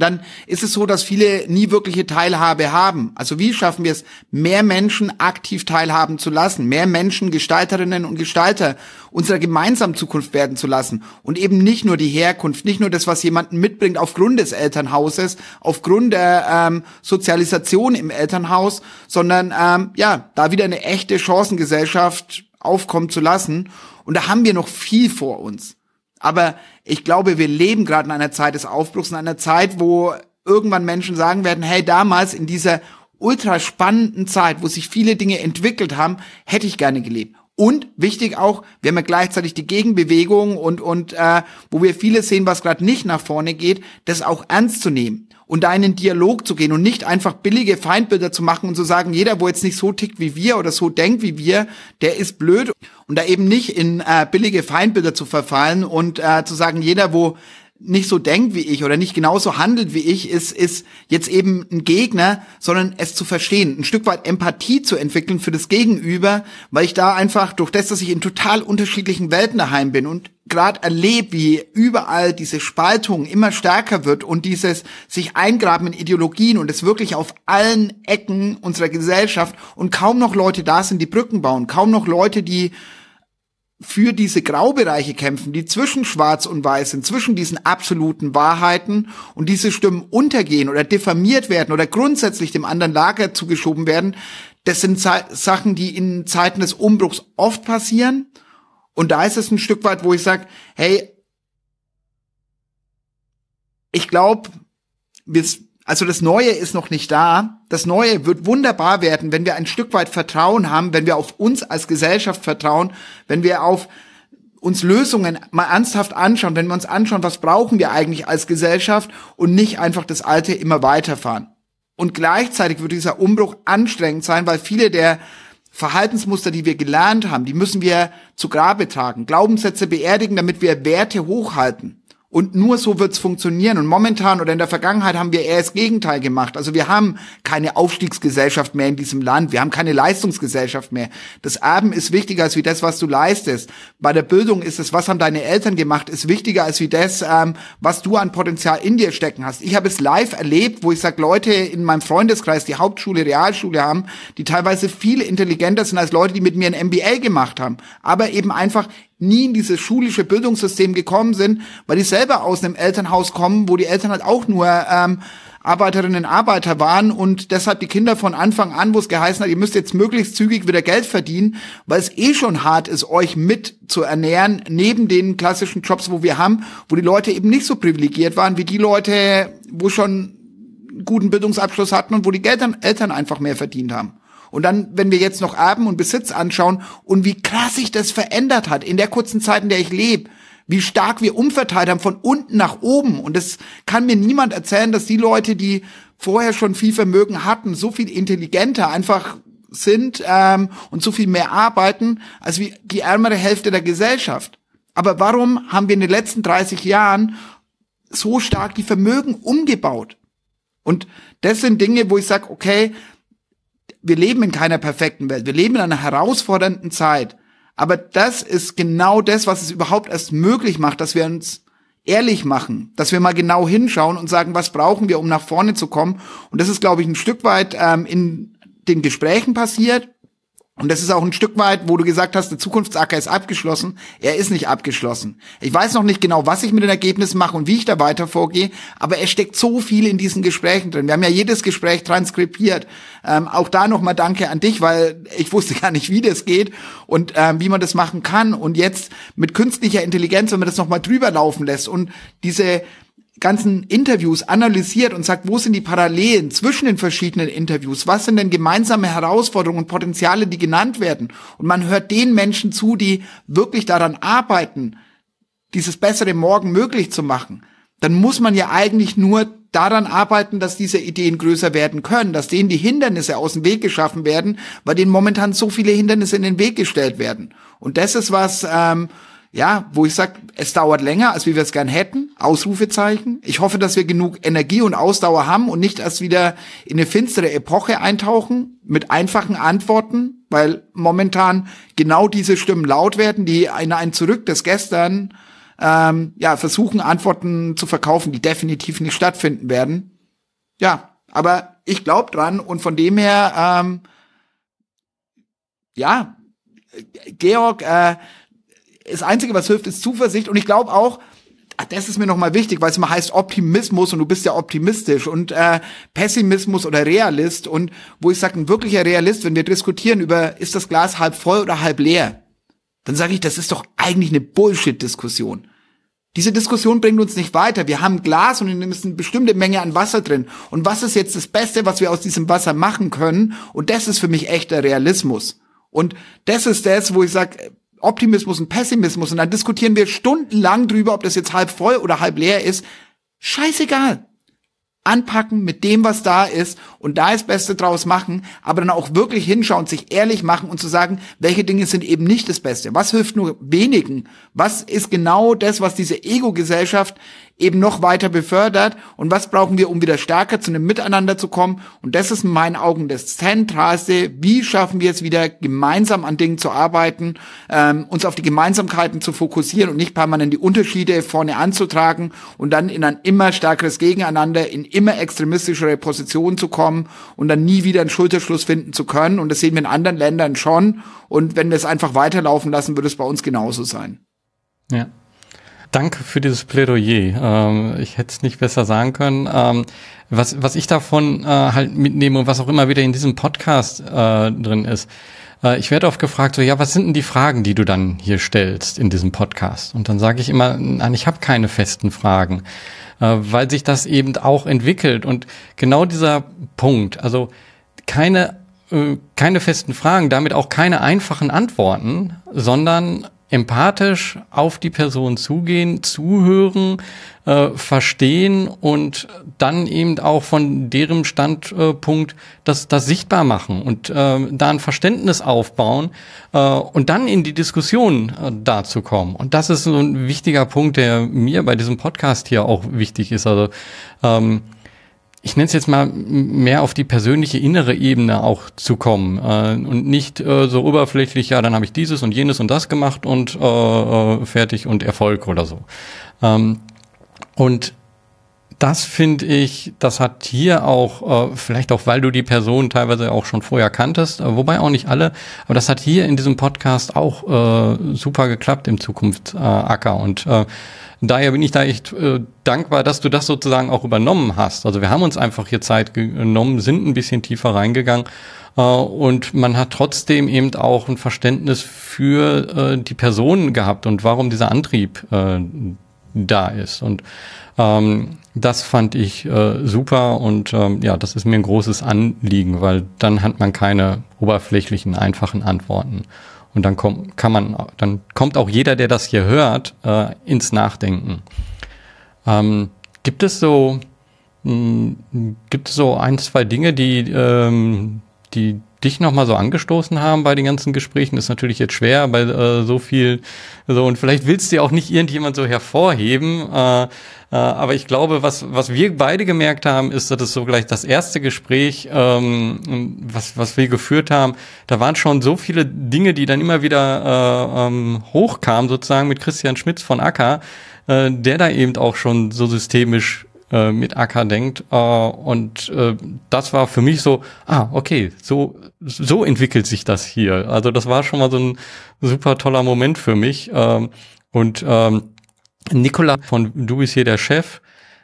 dann ist es so, dass viele nie wirkliche Teilhabe haben. Also wie schaffen wir es, mehr Menschen aktiv teilhaben zu lassen, mehr Menschen Gestalterinnen und Gestalter unserer gemeinsamen Zukunft werden zu lassen und eben nicht nur die Herkunft, nicht nur das, was jemanden mitbringt aufgrund des Elternhauses, aufgrund der ähm, Sozialisation im Elternhaus, sondern ähm, ja, da wieder eine echte Chancengesellschaft aufkommen zu lassen. Und da haben wir noch viel vor uns. Aber ich glaube, wir leben gerade in einer Zeit des Aufbruchs, in einer Zeit, wo irgendwann Menschen sagen werden, hey, damals in dieser ultra spannenden Zeit, wo sich viele Dinge entwickelt haben, hätte ich gerne gelebt. Und wichtig auch, wir haben ja gleichzeitig die Gegenbewegung und, und äh, wo wir vieles sehen, was gerade nicht nach vorne geht, das auch ernst zu nehmen und da in den Dialog zu gehen und nicht einfach billige Feindbilder zu machen und zu sagen, jeder, wo jetzt nicht so tickt wie wir oder so denkt wie wir, der ist blöd. Und da eben nicht in äh, billige Feindbilder zu verfallen und äh, zu sagen, jeder, wo nicht so denkt wie ich oder nicht genauso handelt wie ich, ist, ist jetzt eben ein Gegner, sondern es zu verstehen, ein Stück weit Empathie zu entwickeln für das Gegenüber, weil ich da einfach durch das, dass ich in total unterschiedlichen Welten daheim bin und gerade erlebe, wie überall diese Spaltung immer stärker wird und dieses sich eingraben in Ideologien und es wirklich auf allen Ecken unserer Gesellschaft und kaum noch Leute da sind, die Brücken bauen, kaum noch Leute, die für diese Graubereiche kämpfen, die zwischen Schwarz und Weiß sind, zwischen diesen absoluten Wahrheiten und diese Stimmen untergehen oder diffamiert werden oder grundsätzlich dem anderen Lager zugeschoben werden, das sind Sachen, die in Zeiten des Umbruchs oft passieren. Und da ist es ein Stück weit, wo ich sage, hey, ich glaube, wir also das Neue ist noch nicht da. Das Neue wird wunderbar werden, wenn wir ein Stück weit Vertrauen haben, wenn wir auf uns als Gesellschaft vertrauen, wenn wir auf uns Lösungen mal ernsthaft anschauen, wenn wir uns anschauen, was brauchen wir eigentlich als Gesellschaft und nicht einfach das Alte immer weiterfahren. Und gleichzeitig wird dieser Umbruch anstrengend sein, weil viele der Verhaltensmuster, die wir gelernt haben, die müssen wir zu Grabe tragen, Glaubenssätze beerdigen, damit wir Werte hochhalten. Und nur so wird's funktionieren. Und momentan oder in der Vergangenheit haben wir eher das Gegenteil gemacht. Also wir haben keine Aufstiegsgesellschaft mehr in diesem Land. Wir haben keine Leistungsgesellschaft mehr. Das Erben ist wichtiger als wie das, was du leistest. Bei der Bildung ist es, was haben deine Eltern gemacht, ist wichtiger als wie das, ähm, was du an Potenzial in dir stecken hast. Ich habe es live erlebt, wo ich sage, Leute in meinem Freundeskreis, die Hauptschule, Realschule haben, die teilweise viel intelligenter sind als Leute, die mit mir ein MBA gemacht haben. Aber eben einfach nie in dieses schulische Bildungssystem gekommen sind, weil die selber aus einem Elternhaus kommen, wo die Eltern halt auch nur ähm, Arbeiterinnen und Arbeiter waren und deshalb die Kinder von Anfang an, wo es geheißen hat, ihr müsst jetzt möglichst zügig wieder Geld verdienen, weil es eh schon hart ist, euch mit zu ernähren, neben den klassischen Jobs, wo wir haben, wo die Leute eben nicht so privilegiert waren wie die Leute, wo schon guten Bildungsabschluss hatten und wo die Eltern einfach mehr verdient haben. Und dann, wenn wir jetzt noch Erben und Besitz anschauen und wie krass sich das verändert hat in der kurzen Zeit, in der ich lebe, wie stark wir umverteilt haben von unten nach oben. Und das kann mir niemand erzählen, dass die Leute, die vorher schon viel Vermögen hatten, so viel intelligenter einfach sind ähm, und so viel mehr arbeiten als wie die ärmere Hälfte der Gesellschaft. Aber warum haben wir in den letzten 30 Jahren so stark die Vermögen umgebaut? Und das sind Dinge, wo ich sage, okay, wir leben in keiner perfekten Welt. Wir leben in einer herausfordernden Zeit. Aber das ist genau das, was es überhaupt erst möglich macht, dass wir uns ehrlich machen, dass wir mal genau hinschauen und sagen, was brauchen wir, um nach vorne zu kommen. Und das ist, glaube ich, ein Stück weit ähm, in den Gesprächen passiert. Und das ist auch ein Stück weit, wo du gesagt hast, der Zukunftsacker ist abgeschlossen. Er ist nicht abgeschlossen. Ich weiß noch nicht genau, was ich mit den Ergebnissen mache und wie ich da weiter vorgehe, aber es steckt so viel in diesen Gesprächen drin. Wir haben ja jedes Gespräch transkribiert. Ähm, auch da nochmal Danke an dich, weil ich wusste gar nicht, wie das geht und ähm, wie man das machen kann. Und jetzt mit künstlicher Intelligenz, wenn man das nochmal drüber laufen lässt und diese ganzen Interviews analysiert und sagt, wo sind die Parallelen zwischen den verschiedenen Interviews? Was sind denn gemeinsame Herausforderungen und Potenziale, die genannt werden? Und man hört den Menschen zu, die wirklich daran arbeiten, dieses bessere Morgen möglich zu machen. Dann muss man ja eigentlich nur daran arbeiten, dass diese Ideen größer werden können, dass denen die Hindernisse aus dem Weg geschaffen werden, weil denen momentan so viele Hindernisse in den Weg gestellt werden. Und das ist was, ähm, ja, wo ich sage, es dauert länger, als wie wir es gern hätten. Ausrufezeichen. Ich hoffe, dass wir genug Energie und Ausdauer haben und nicht erst wieder in eine finstere Epoche eintauchen mit einfachen Antworten, weil momentan genau diese Stimmen laut werden, die in ein Zurück des Gestern ähm, ja versuchen Antworten zu verkaufen, die definitiv nicht stattfinden werden. Ja, aber ich glaube dran und von dem her, ähm, ja, Georg, äh, das Einzige, was hilft, ist Zuversicht. Und ich glaube auch, das ist mir nochmal wichtig, weil es immer heißt Optimismus und du bist ja optimistisch und äh, Pessimismus oder Realist und wo ich sage, ein wirklicher Realist, wenn wir diskutieren über, ist das Glas halb voll oder halb leer, dann sage ich, das ist doch eigentlich eine Bullshit-Diskussion. Diese Diskussion bringt uns nicht weiter. Wir haben Glas und in dem ist eine bestimmte Menge an Wasser drin. Und was ist jetzt das Beste, was wir aus diesem Wasser machen können? Und das ist für mich echter Realismus. Und das ist das, wo ich sage, Optimismus und Pessimismus. Und dann diskutieren wir stundenlang drüber, ob das jetzt halb voll oder halb leer ist. Scheißegal anpacken mit dem, was da ist und da das Beste draus machen, aber dann auch wirklich hinschauen, sich ehrlich machen und zu sagen, welche Dinge sind eben nicht das Beste. Was hilft nur wenigen? Was ist genau das, was diese Ego-Gesellschaft eben noch weiter befördert und was brauchen wir, um wieder stärker zu einem Miteinander zu kommen. Und das ist in meinen Augen das Zentralste. Wie schaffen wir es wieder, gemeinsam an Dingen zu arbeiten, ähm, uns auf die Gemeinsamkeiten zu fokussieren und nicht permanent die Unterschiede vorne anzutragen und dann in ein immer stärkeres Gegeneinander, in immer extremistischere Positionen zu kommen und dann nie wieder einen Schulterschluss finden zu können. Und das sehen wir in anderen Ländern schon. Und wenn wir es einfach weiterlaufen lassen, würde es bei uns genauso sein. Ja. Danke für dieses Plädoyer. Ähm, ich hätte es nicht besser sagen können. Ähm, was, was ich davon äh, halt mitnehme und was auch immer wieder in diesem Podcast äh, drin ist, äh, ich werde oft gefragt, so ja, was sind denn die Fragen, die du dann hier stellst in diesem Podcast? Und dann sage ich immer, nein, ich habe keine festen Fragen, äh, weil sich das eben auch entwickelt. Und genau dieser Punkt, also keine äh, keine festen Fragen, damit auch keine einfachen Antworten, sondern empathisch auf die Person zugehen, zuhören, äh, verstehen und dann eben auch von deren Standpunkt das, das sichtbar machen und äh, da ein Verständnis aufbauen äh, und dann in die Diskussion äh, dazu kommen. Und das ist so ein wichtiger Punkt, der mir bei diesem Podcast hier auch wichtig ist. Also ähm, ich nenne es jetzt mal mehr auf die persönliche innere Ebene auch zu kommen äh, und nicht äh, so oberflächlich, ja, dann habe ich dieses und jenes und das gemacht und äh, äh, fertig und Erfolg oder so. Ähm, und das finde ich, das hat hier auch, äh, vielleicht auch, weil du die Person teilweise auch schon vorher kanntest, äh, wobei auch nicht alle, aber das hat hier in diesem Podcast auch äh, super geklappt im Zukunft äh, Acker und äh, daher bin ich da echt äh, dankbar, dass du das sozusagen auch übernommen hast. Also wir haben uns einfach hier Zeit genommen, sind ein bisschen tiefer reingegangen äh, und man hat trotzdem eben auch ein Verständnis für die Person gehabt und warum dieser Antrieb da ist. Und ähm, das fand ich äh, super und ähm, ja, das ist mir ein großes Anliegen, weil dann hat man keine oberflächlichen, einfachen Antworten. Und dann kommt, kann man, dann kommt auch jeder, der das hier hört, äh, ins Nachdenken. Ähm, gibt es so, mh, hm, gibt es so ein, zwei Dinge, die, ähm, die dich nochmal so angestoßen haben bei den ganzen Gesprächen, ist natürlich jetzt schwer bei äh, so viel so und vielleicht willst du ja auch nicht irgendjemand so hervorheben, äh, äh, aber ich glaube, was was wir beide gemerkt haben, ist, dass es so gleich das erste Gespräch, ähm, was was wir geführt haben, da waren schon so viele Dinge, die dann immer wieder äh, ähm, hochkamen, sozusagen mit Christian Schmitz von Acker, äh, der da eben auch schon so systemisch äh, mit Acker denkt. Äh, und äh, das war für mich so, ah, okay, so, so entwickelt sich das hier. Also das war schon mal so ein super toller Moment für mich. Ähm, und ähm, Nicola von Du bist hier der Chef,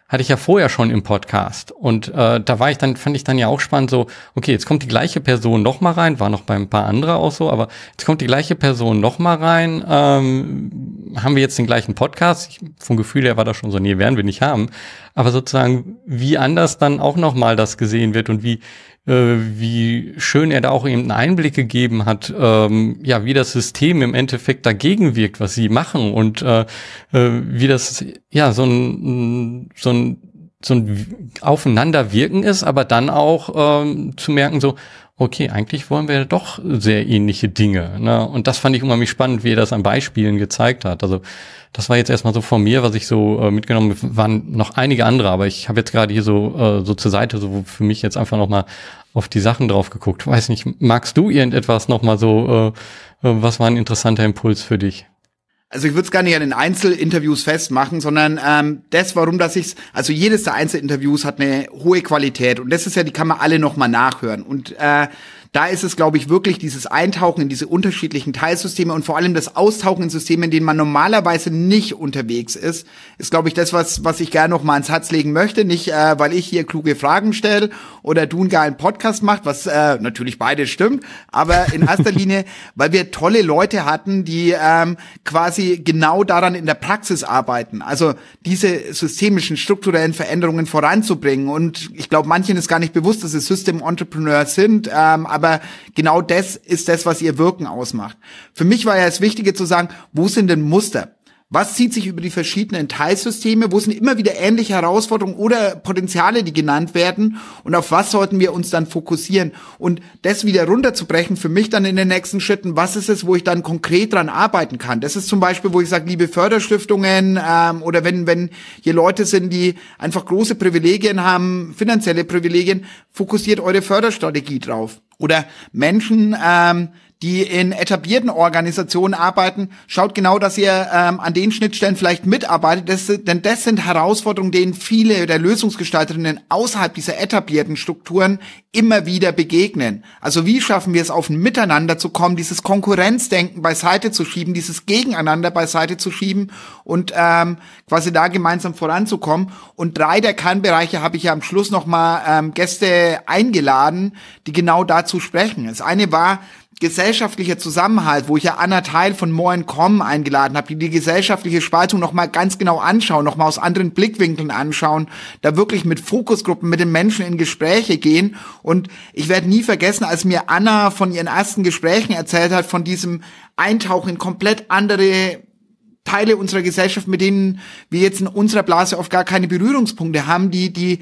hatte ich ja vorher schon im Podcast. Und äh, da war ich dann, fand ich dann ja auch spannend, so, okay, jetzt kommt die gleiche Person noch mal rein, war noch bei ein paar anderen auch so, aber jetzt kommt die gleiche Person noch mal rein. Ähm, haben wir jetzt den gleichen Podcast? Ich, vom Gefühl her war das schon so, nee, werden wir nicht haben. Aber sozusagen, wie anders dann auch noch mal das gesehen wird und wie wie schön er da auch eben einen Einblick gegeben hat, ähm, ja, wie das System im Endeffekt dagegen wirkt, was sie machen und äh, äh, wie das ja so ein so ein so ein Aufeinanderwirken ist, aber dann auch ähm, zu merken, so, okay, eigentlich wollen wir doch sehr ähnliche Dinge. Ne? Und das fand ich unheimlich spannend, wie er das an Beispielen gezeigt hat. Also das war jetzt erstmal so von mir, was ich so äh, mitgenommen habe. waren noch einige andere, aber ich habe jetzt gerade hier so äh, so zur Seite so für mich jetzt einfach noch mal auf die Sachen drauf geguckt. Weiß nicht, magst du irgendetwas noch mal so? Äh, äh, was war ein interessanter Impuls für dich? also ich würde es gar nicht an den Einzelinterviews festmachen, sondern ähm, das, warum dass ich's, also jedes der Einzelinterviews hat eine hohe Qualität und das ist ja, die kann man alle nochmal nachhören. Und äh, da ist es, glaube ich, wirklich dieses Eintauchen in diese unterschiedlichen Teilsysteme und vor allem das Austauchen in Systeme, in denen man normalerweise nicht unterwegs ist, ist, glaube ich, das, was, was ich gerne noch mal ans Herz legen möchte. Nicht, äh, weil ich hier kluge Fragen stelle oder du einen geilen Podcast macht, was äh, natürlich beides stimmt, aber in erster Linie, weil wir tolle Leute hatten, die ähm, quasi genau daran in der Praxis arbeiten. Also diese systemischen, strukturellen Veränderungen voranzubringen. Und ich glaube, manchen ist gar nicht bewusst, dass sie System Entrepreneurs sind, ähm, aber genau das ist das, was ihr Wirken ausmacht. Für mich war ja das Wichtige zu sagen, wo sind denn Muster? Was zieht sich über die verschiedenen Teilsysteme? Wo sind immer wieder ähnliche Herausforderungen oder Potenziale, die genannt werden? Und auf was sollten wir uns dann fokussieren? Und das wieder runterzubrechen, für mich dann in den nächsten Schritten, was ist es, wo ich dann konkret dran arbeiten kann? Das ist zum Beispiel, wo ich sage, liebe Förderstiftungen ähm, oder wenn, wenn hier Leute sind, die einfach große Privilegien haben, finanzielle Privilegien, fokussiert eure Förderstrategie drauf. Oder Menschen, ähm, die in etablierten Organisationen arbeiten, schaut genau, dass ihr ähm, an den Schnittstellen vielleicht mitarbeitet, das, denn das sind Herausforderungen, denen viele der Lösungsgestalterinnen außerhalb dieser etablierten Strukturen immer wieder begegnen. Also wie schaffen wir es, auf ein Miteinander zu kommen, dieses Konkurrenzdenken beiseite zu schieben, dieses Gegeneinander beiseite zu schieben und ähm, quasi da gemeinsam voranzukommen. Und drei der Kernbereiche habe ich ja am Schluss nochmal ähm, Gäste eingeladen, die genau dazu sprechen. Das eine war, gesellschaftlicher Zusammenhalt, wo ich ja Anna Teil von Moin Com eingeladen habe, die die gesellschaftliche Spaltung nochmal ganz genau anschauen, nochmal aus anderen Blickwinkeln anschauen, da wirklich mit Fokusgruppen mit den Menschen in Gespräche gehen. Und ich werde nie vergessen, als mir Anna von ihren ersten Gesprächen erzählt hat, von diesem Eintauchen in komplett andere Teile unserer Gesellschaft, mit denen wir jetzt in unserer Blase oft gar keine Berührungspunkte haben, die, die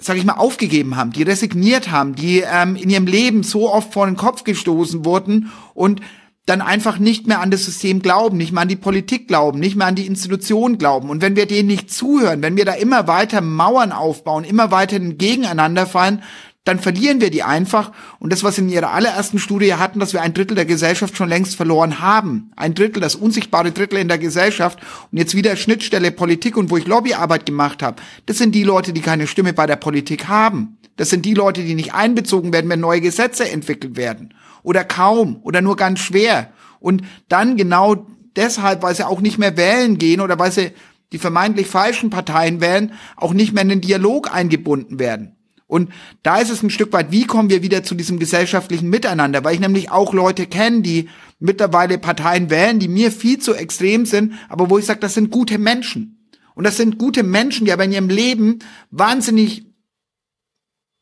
sag ich mal, aufgegeben haben, die resigniert haben, die ähm, in ihrem Leben so oft vor den Kopf gestoßen wurden und dann einfach nicht mehr an das System glauben, nicht mehr an die Politik glauben, nicht mehr an die Institutionen glauben. Und wenn wir denen nicht zuhören, wenn wir da immer weiter Mauern aufbauen, immer weiter gegeneinander fallen, dann verlieren wir die einfach. Und das, was sie in ihrer allerersten Studie hatten, dass wir ein Drittel der Gesellschaft schon längst verloren haben. Ein Drittel, das unsichtbare Drittel in der Gesellschaft. Und jetzt wieder Schnittstelle Politik und wo ich Lobbyarbeit gemacht habe. Das sind die Leute, die keine Stimme bei der Politik haben. Das sind die Leute, die nicht einbezogen werden, wenn neue Gesetze entwickelt werden. Oder kaum. Oder nur ganz schwer. Und dann genau deshalb, weil sie auch nicht mehr wählen gehen oder weil sie die vermeintlich falschen Parteien wählen, auch nicht mehr in den Dialog eingebunden werden. Und da ist es ein Stück weit, wie kommen wir wieder zu diesem gesellschaftlichen Miteinander? Weil ich nämlich auch Leute kenne, die mittlerweile Parteien wählen, die mir viel zu extrem sind, aber wo ich sage, das sind gute Menschen. Und das sind gute Menschen, die aber in ihrem Leben wahnsinnig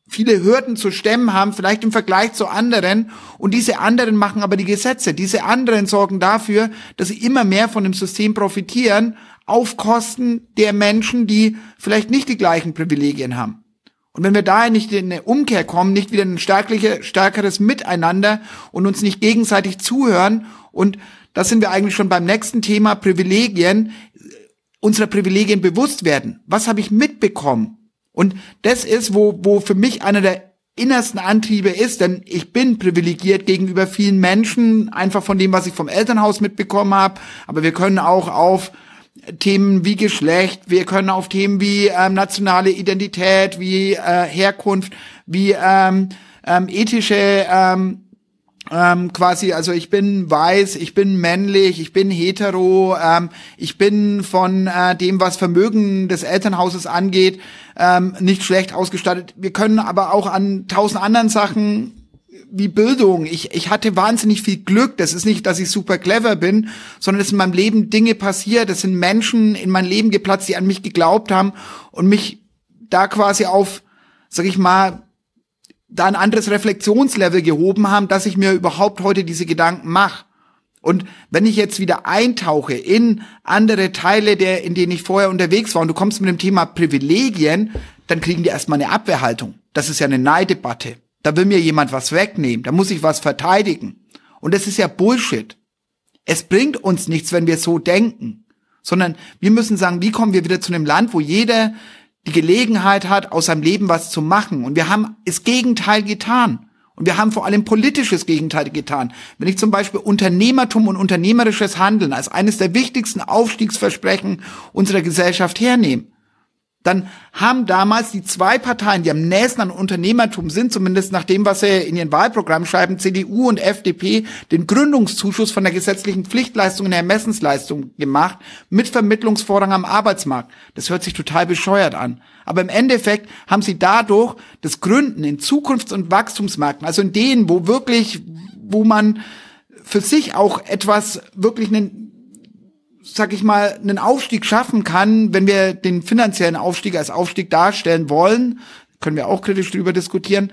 viele Hürden zu stemmen haben, vielleicht im Vergleich zu anderen. Und diese anderen machen aber die Gesetze. Diese anderen sorgen dafür, dass sie immer mehr von dem System profitieren, auf Kosten der Menschen, die vielleicht nicht die gleichen Privilegien haben. Und wenn wir daher nicht in eine Umkehr kommen, nicht wieder ein stärkliche, stärkeres Miteinander und uns nicht gegenseitig zuhören, und das sind wir eigentlich schon beim nächsten Thema Privilegien, unserer Privilegien bewusst werden. Was habe ich mitbekommen? Und das ist, wo, wo für mich einer der innersten Antriebe ist, denn ich bin privilegiert gegenüber vielen Menschen, einfach von dem, was ich vom Elternhaus mitbekommen habe, aber wir können auch auf Themen wie Geschlecht, wir können auf Themen wie ähm, nationale Identität, wie äh, Herkunft, wie ähm, ähm, ethische ähm, ähm, quasi, also ich bin weiß, ich bin männlich, ich bin hetero, ähm, ich bin von äh, dem, was Vermögen des Elternhauses angeht, ähm, nicht schlecht ausgestattet. Wir können aber auch an tausend anderen Sachen wie Bildung. Ich, ich hatte wahnsinnig viel Glück. Das ist nicht, dass ich super clever bin, sondern es in meinem Leben Dinge passiert. Es sind Menschen in mein Leben geplatzt, die an mich geglaubt haben und mich da quasi auf, sag ich mal, da ein anderes Reflexionslevel gehoben haben, dass ich mir überhaupt heute diese Gedanken mache. Und wenn ich jetzt wieder eintauche in andere Teile, der, in denen ich vorher unterwegs war, und du kommst mit dem Thema Privilegien, dann kriegen die erstmal eine Abwehrhaltung. Das ist ja eine Neidebatte. Da will mir jemand was wegnehmen, da muss ich was verteidigen. Und das ist ja Bullshit. Es bringt uns nichts, wenn wir so denken, sondern wir müssen sagen, wie kommen wir wieder zu einem Land, wo jeder die Gelegenheit hat, aus seinem Leben was zu machen. Und wir haben das Gegenteil getan. Und wir haben vor allem politisches Gegenteil getan. Wenn ich zum Beispiel Unternehmertum und unternehmerisches Handeln als eines der wichtigsten Aufstiegsversprechen unserer Gesellschaft hernehme, dann haben damals die zwei Parteien, die am nächsten an Unternehmertum sind, zumindest nach dem, was sie in ihren Wahlprogramm schreiben, CDU und FDP, den Gründungszuschuss von der gesetzlichen Pflichtleistung in der Ermessensleistung gemacht, mit Vermittlungsvorrang am Arbeitsmarkt. Das hört sich total bescheuert an. Aber im Endeffekt haben sie dadurch das Gründen in Zukunfts- und Wachstumsmärkten, also in denen, wo wirklich, wo man für sich auch etwas wirklich einen sag ich mal, einen Aufstieg schaffen kann, wenn wir den finanziellen Aufstieg als Aufstieg darstellen wollen, können wir auch kritisch darüber diskutieren,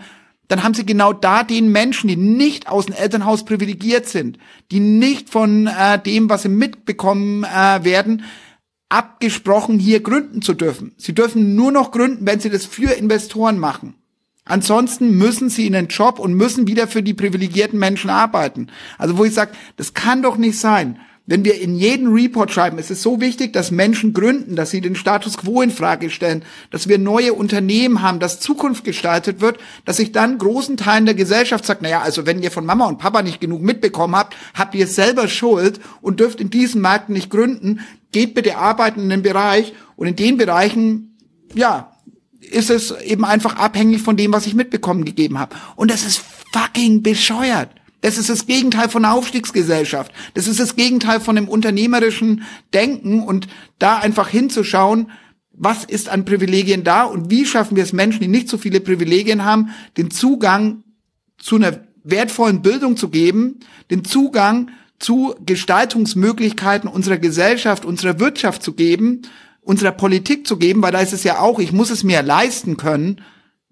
dann haben sie genau da den Menschen, die nicht aus dem Elternhaus privilegiert sind, die nicht von äh, dem, was sie mitbekommen äh, werden, abgesprochen, hier gründen zu dürfen. Sie dürfen nur noch gründen, wenn sie das für Investoren machen. Ansonsten müssen sie in den Job und müssen wieder für die privilegierten Menschen arbeiten. Also wo ich sage, das kann doch nicht sein wenn wir in jeden Report schreiben, es ist so wichtig, dass Menschen gründen, dass sie den Status quo in Frage stellen, dass wir neue Unternehmen haben, dass Zukunft gestaltet wird, dass ich dann großen Teilen der Gesellschaft sagt, naja, also wenn ihr von Mama und Papa nicht genug mitbekommen habt, habt ihr selber Schuld und dürft in diesen Märkten nicht gründen, geht bitte arbeiten in den Bereich und in den Bereichen, ja, ist es eben einfach abhängig von dem, was ich mitbekommen gegeben habe. Und das ist fucking bescheuert. Das ist das Gegenteil von einer Aufstiegsgesellschaft. Das ist das Gegenteil von dem unternehmerischen Denken und da einfach hinzuschauen, was ist an Privilegien da und wie schaffen wir es Menschen, die nicht so viele Privilegien haben, den Zugang zu einer wertvollen Bildung zu geben, den Zugang zu Gestaltungsmöglichkeiten unserer Gesellschaft, unserer Wirtschaft zu geben, unserer Politik zu geben, weil da ist es ja auch, ich muss es mir leisten können,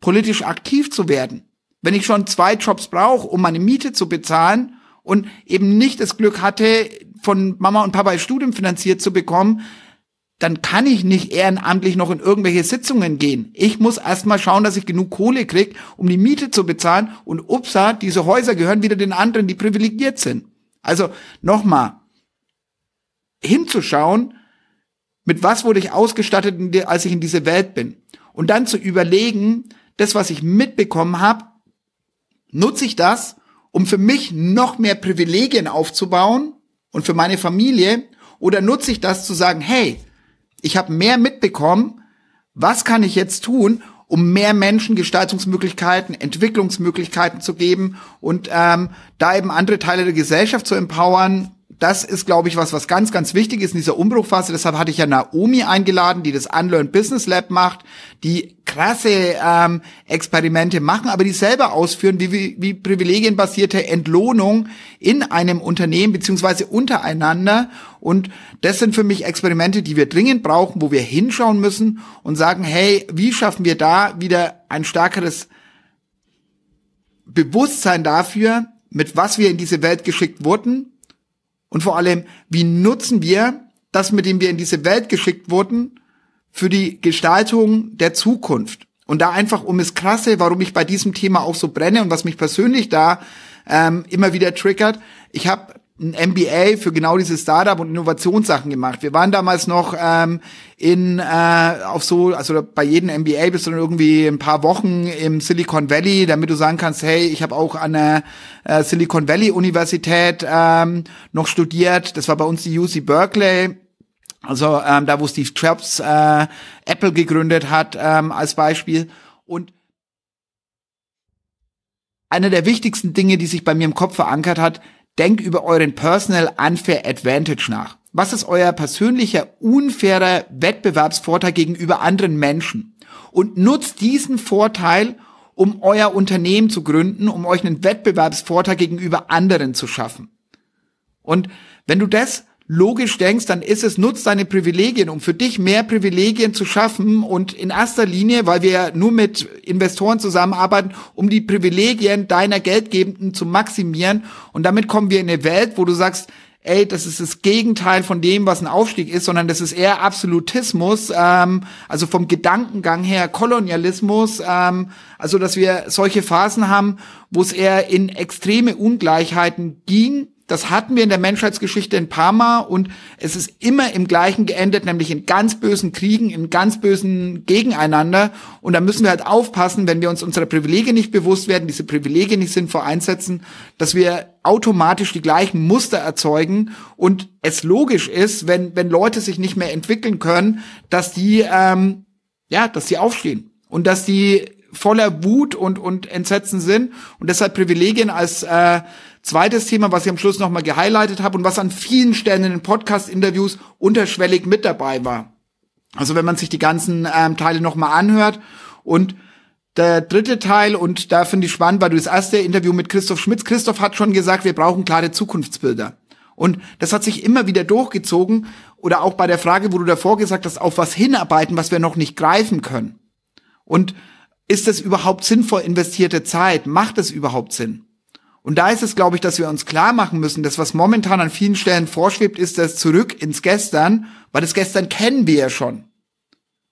politisch aktiv zu werden. Wenn ich schon zwei Jobs brauche, um meine Miete zu bezahlen und eben nicht das Glück hatte, von Mama und Papa Studium finanziert zu bekommen, dann kann ich nicht ehrenamtlich noch in irgendwelche Sitzungen gehen. Ich muss erstmal schauen, dass ich genug Kohle krieg, um die Miete zu bezahlen. Und upsa, diese Häuser gehören wieder den anderen, die privilegiert sind. Also nochmal, hinzuschauen, mit was wurde ich ausgestattet, als ich in diese Welt bin. Und dann zu überlegen, das, was ich mitbekommen habe, nutze ich das, um für mich noch mehr Privilegien aufzubauen und für meine Familie? Oder nutze ich das zu sagen, hey, ich habe mehr mitbekommen, was kann ich jetzt tun, um mehr Menschen Gestaltungsmöglichkeiten, Entwicklungsmöglichkeiten zu geben und ähm, da eben andere Teile der Gesellschaft zu empowern das ist, glaube ich, was, was ganz, ganz wichtig ist in dieser Umbruchphase. Deshalb hatte ich ja Naomi eingeladen, die das Unlearn Business Lab macht, die krasse ähm, Experimente machen, aber die selber ausführen, wie, wie, wie privilegienbasierte Entlohnung in einem Unternehmen beziehungsweise untereinander. Und das sind für mich Experimente, die wir dringend brauchen, wo wir hinschauen müssen und sagen, hey, wie schaffen wir da wieder ein stärkeres Bewusstsein dafür, mit was wir in diese Welt geschickt wurden, und vor allem, wie nutzen wir das, mit dem wir in diese Welt geschickt wurden, für die Gestaltung der Zukunft? Und da einfach um es krasse, warum ich bei diesem Thema auch so brenne und was mich persönlich da ähm, immer wieder triggert. Ich habe ein MBA für genau diese Startup und Innovationssachen gemacht. Wir waren damals noch ähm, in äh, auf so, also bei jedem MBA bist du dann irgendwie ein paar Wochen im Silicon Valley, damit du sagen kannst, hey, ich habe auch an der äh, Silicon Valley Universität ähm, noch studiert. Das war bei uns die UC Berkeley. Also ähm, da, wo Steve Jobs äh, Apple gegründet hat, ähm, als Beispiel. Und eine der wichtigsten Dinge, die sich bei mir im Kopf verankert hat, denkt über euren Personal Unfair Advantage nach. Was ist euer persönlicher unfairer Wettbewerbsvorteil gegenüber anderen Menschen? Und nutzt diesen Vorteil, um euer Unternehmen zu gründen, um euch einen Wettbewerbsvorteil gegenüber anderen zu schaffen. Und wenn du das logisch denkst, dann ist es, nutzt deine Privilegien, um für dich mehr Privilegien zu schaffen und in erster Linie, weil wir nur mit Investoren zusammenarbeiten, um die Privilegien deiner Geldgebenden zu maximieren. Und damit kommen wir in eine Welt, wo du sagst, ey, das ist das Gegenteil von dem, was ein Aufstieg ist, sondern das ist eher Absolutismus, ähm, also vom Gedankengang her Kolonialismus, ähm, also dass wir solche Phasen haben, wo es eher in extreme Ungleichheiten ging das hatten wir in der Menschheitsgeschichte ein paar Mal und es ist immer im gleichen geendet, nämlich in ganz bösen Kriegen, in ganz bösen Gegeneinander. Und da müssen wir halt aufpassen, wenn wir uns unserer Privilegien nicht bewusst werden, diese Privilegien nicht sinnvoll einsetzen, dass wir automatisch die gleichen Muster erzeugen und es logisch ist, wenn, wenn Leute sich nicht mehr entwickeln können, dass die ähm, Ja, dass die aufstehen und dass die voller Wut und, und Entsetzen sind und deshalb Privilegien als äh, zweites Thema, was ich am Schluss nochmal gehighlightet habe und was an vielen Stellen in den Podcast-Interviews unterschwellig mit dabei war. Also wenn man sich die ganzen ähm, Teile nochmal anhört und der dritte Teil, und da finde ich spannend, weil du das erste Interview mit Christoph Schmitz, Christoph hat schon gesagt, wir brauchen klare Zukunftsbilder. Und das hat sich immer wieder durchgezogen. Oder auch bei der Frage, wo du davor gesagt hast, auf was hinarbeiten, was wir noch nicht greifen können. Und ist das überhaupt sinnvoll investierte Zeit? Macht es überhaupt Sinn? Und da ist es, glaube ich, dass wir uns klar machen müssen, dass was momentan an vielen Stellen vorschwebt, ist das zurück ins Gestern, weil das Gestern kennen wir ja schon.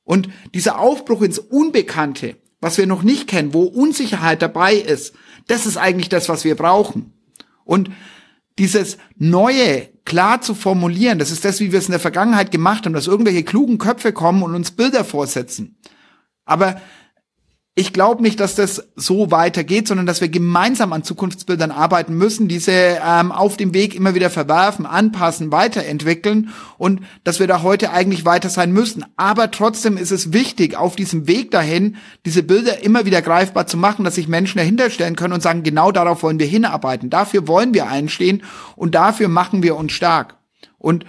Und dieser Aufbruch ins Unbekannte, was wir noch nicht kennen, wo Unsicherheit dabei ist, das ist eigentlich das, was wir brauchen. Und dieses Neue klar zu formulieren, das ist das, wie wir es in der Vergangenheit gemacht haben, dass irgendwelche klugen Köpfe kommen und uns Bilder vorsetzen. Aber ich glaube nicht, dass das so weitergeht, sondern dass wir gemeinsam an Zukunftsbildern arbeiten müssen, diese ähm, auf dem Weg immer wieder verwerfen, anpassen, weiterentwickeln und dass wir da heute eigentlich weiter sein müssen. Aber trotzdem ist es wichtig, auf diesem Weg dahin diese Bilder immer wieder greifbar zu machen, dass sich Menschen dahinter stellen können und sagen, genau darauf wollen wir hinarbeiten. Dafür wollen wir einstehen und dafür machen wir uns stark. Und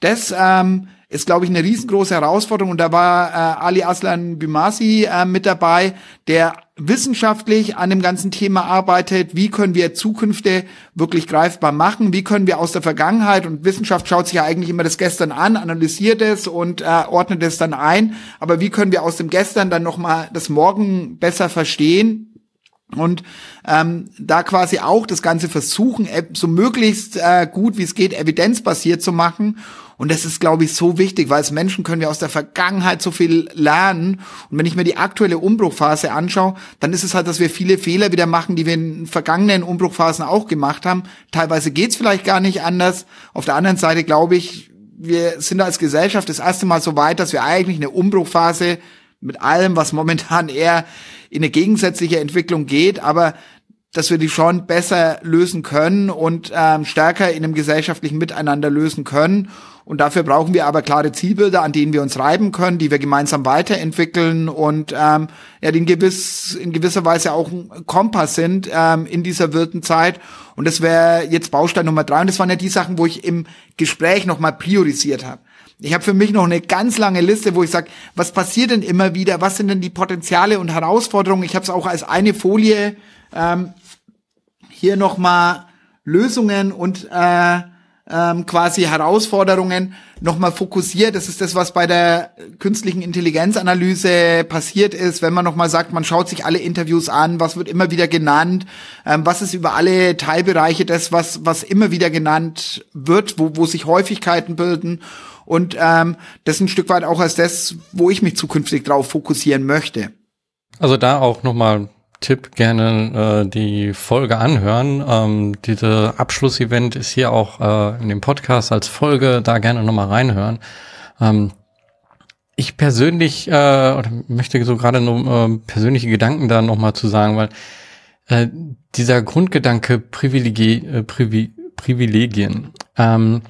das ähm, ist, glaube ich, eine riesengroße Herausforderung. Und da war äh, Ali Aslan Bimasi äh, mit dabei, der wissenschaftlich an dem ganzen Thema arbeitet. Wie können wir Zukünfte wirklich greifbar machen? Wie können wir aus der Vergangenheit, und Wissenschaft schaut sich ja eigentlich immer das Gestern an, analysiert es und äh, ordnet es dann ein. Aber wie können wir aus dem Gestern dann nochmal das Morgen besser verstehen? und ähm, da quasi auch das Ganze versuchen, so möglichst äh, gut wie es geht, evidenzbasiert zu machen. Und das ist, glaube ich, so wichtig, weil als Menschen können wir aus der Vergangenheit so viel lernen. Und wenn ich mir die aktuelle Umbruchphase anschaue, dann ist es halt, dass wir viele Fehler wieder machen, die wir in vergangenen Umbruchphasen auch gemacht haben. Teilweise geht's vielleicht gar nicht anders. Auf der anderen Seite glaube ich, wir sind als Gesellschaft das erste Mal so weit, dass wir eigentlich eine Umbruchphase mit allem, was momentan eher in eine gegensätzliche Entwicklung geht, aber dass wir die schon besser lösen können und ähm, stärker in einem gesellschaftlichen Miteinander lösen können. Und dafür brauchen wir aber klare Zielbilder, an denen wir uns reiben können, die wir gemeinsam weiterentwickeln und ähm, ja, die in, gewiss, in gewisser Weise auch ein Kompass sind ähm, in dieser wilden Zeit. Und das wäre jetzt Baustein Nummer drei. Und das waren ja die Sachen, wo ich im Gespräch nochmal priorisiert habe. Ich habe für mich noch eine ganz lange Liste, wo ich sage, was passiert denn immer wieder? Was sind denn die Potenziale und Herausforderungen? Ich habe es auch als eine Folie ähm, hier nochmal Lösungen und äh, ähm, quasi Herausforderungen nochmal fokussiert. Das ist das, was bei der künstlichen Intelligenzanalyse passiert ist, wenn man nochmal sagt, man schaut sich alle Interviews an, was wird immer wieder genannt, ähm, was ist über alle Teilbereiche das, was, was immer wieder genannt wird, wo, wo sich Häufigkeiten bilden und ähm, das ein Stück weit auch als das, wo ich mich zukünftig drauf fokussieren möchte. Also da auch nochmal Tipp gerne äh, die Folge anhören. Ähm, diese Abschlussevent ist hier auch äh, in dem Podcast als Folge, da gerne nochmal reinhören. Ähm, ich persönlich äh, möchte so gerade nur äh, persönliche Gedanken da nochmal zu sagen, weil äh, dieser Grundgedanke Privilegi äh, Privi Privilegien, ähm,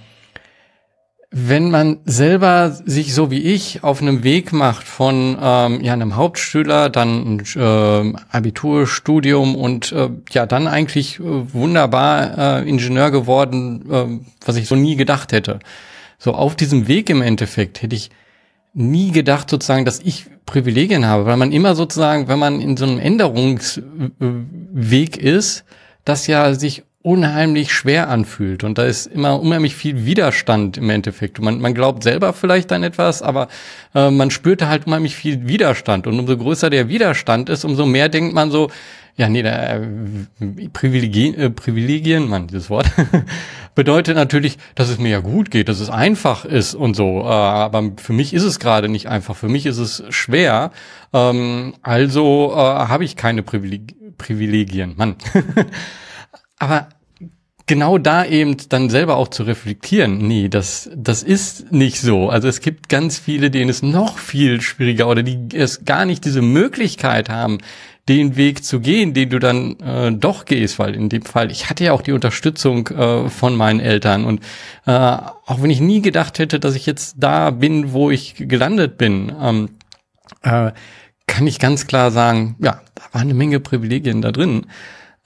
wenn man selber sich so wie ich auf einem Weg macht von ähm, ja einem Hauptschüler, dann äh, Abiturstudium und äh, ja dann eigentlich äh, wunderbar äh, Ingenieur geworden, äh, was ich so nie gedacht hätte. So auf diesem Weg im Endeffekt hätte ich nie gedacht sozusagen, dass ich Privilegien habe, weil man immer sozusagen, wenn man in so einem Änderungsweg ist, das ja sich unheimlich schwer anfühlt. Und da ist immer unheimlich viel Widerstand im Endeffekt. Man, man glaubt selber vielleicht an etwas, aber äh, man spürt halt unheimlich viel Widerstand. Und umso größer der Widerstand ist, umso mehr denkt man so, ja, nee, da, äh, Privilegien, äh, Privilegien, man, dieses Wort, bedeutet natürlich, dass es mir ja gut geht, dass es einfach ist und so. Äh, aber für mich ist es gerade nicht einfach. Für mich ist es schwer. Ähm, also äh, habe ich keine Privileg Privilegien. Mann. aber genau da eben dann selber auch zu reflektieren, nee, das, das ist nicht so. Also es gibt ganz viele, denen es noch viel schwieriger oder die es gar nicht diese Möglichkeit haben, den Weg zu gehen, den du dann äh, doch gehst, weil in dem Fall, ich hatte ja auch die Unterstützung äh, von meinen Eltern und äh, auch wenn ich nie gedacht hätte, dass ich jetzt da bin, wo ich gelandet bin, ähm, äh, kann ich ganz klar sagen, ja, da war eine Menge Privilegien da drin.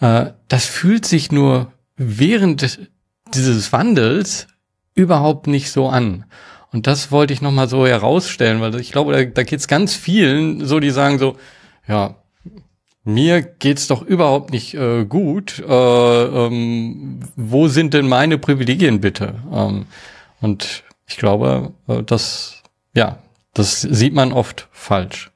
Äh, das fühlt sich nur während dieses Wandels überhaupt nicht so an. Und das wollte ich nochmal so herausstellen, weil ich glaube, da, da geht es ganz vielen so, die sagen so, ja, mir geht's doch überhaupt nicht äh, gut. Äh, ähm, wo sind denn meine Privilegien bitte? Ähm, und ich glaube, äh, das, ja, das sieht man oft falsch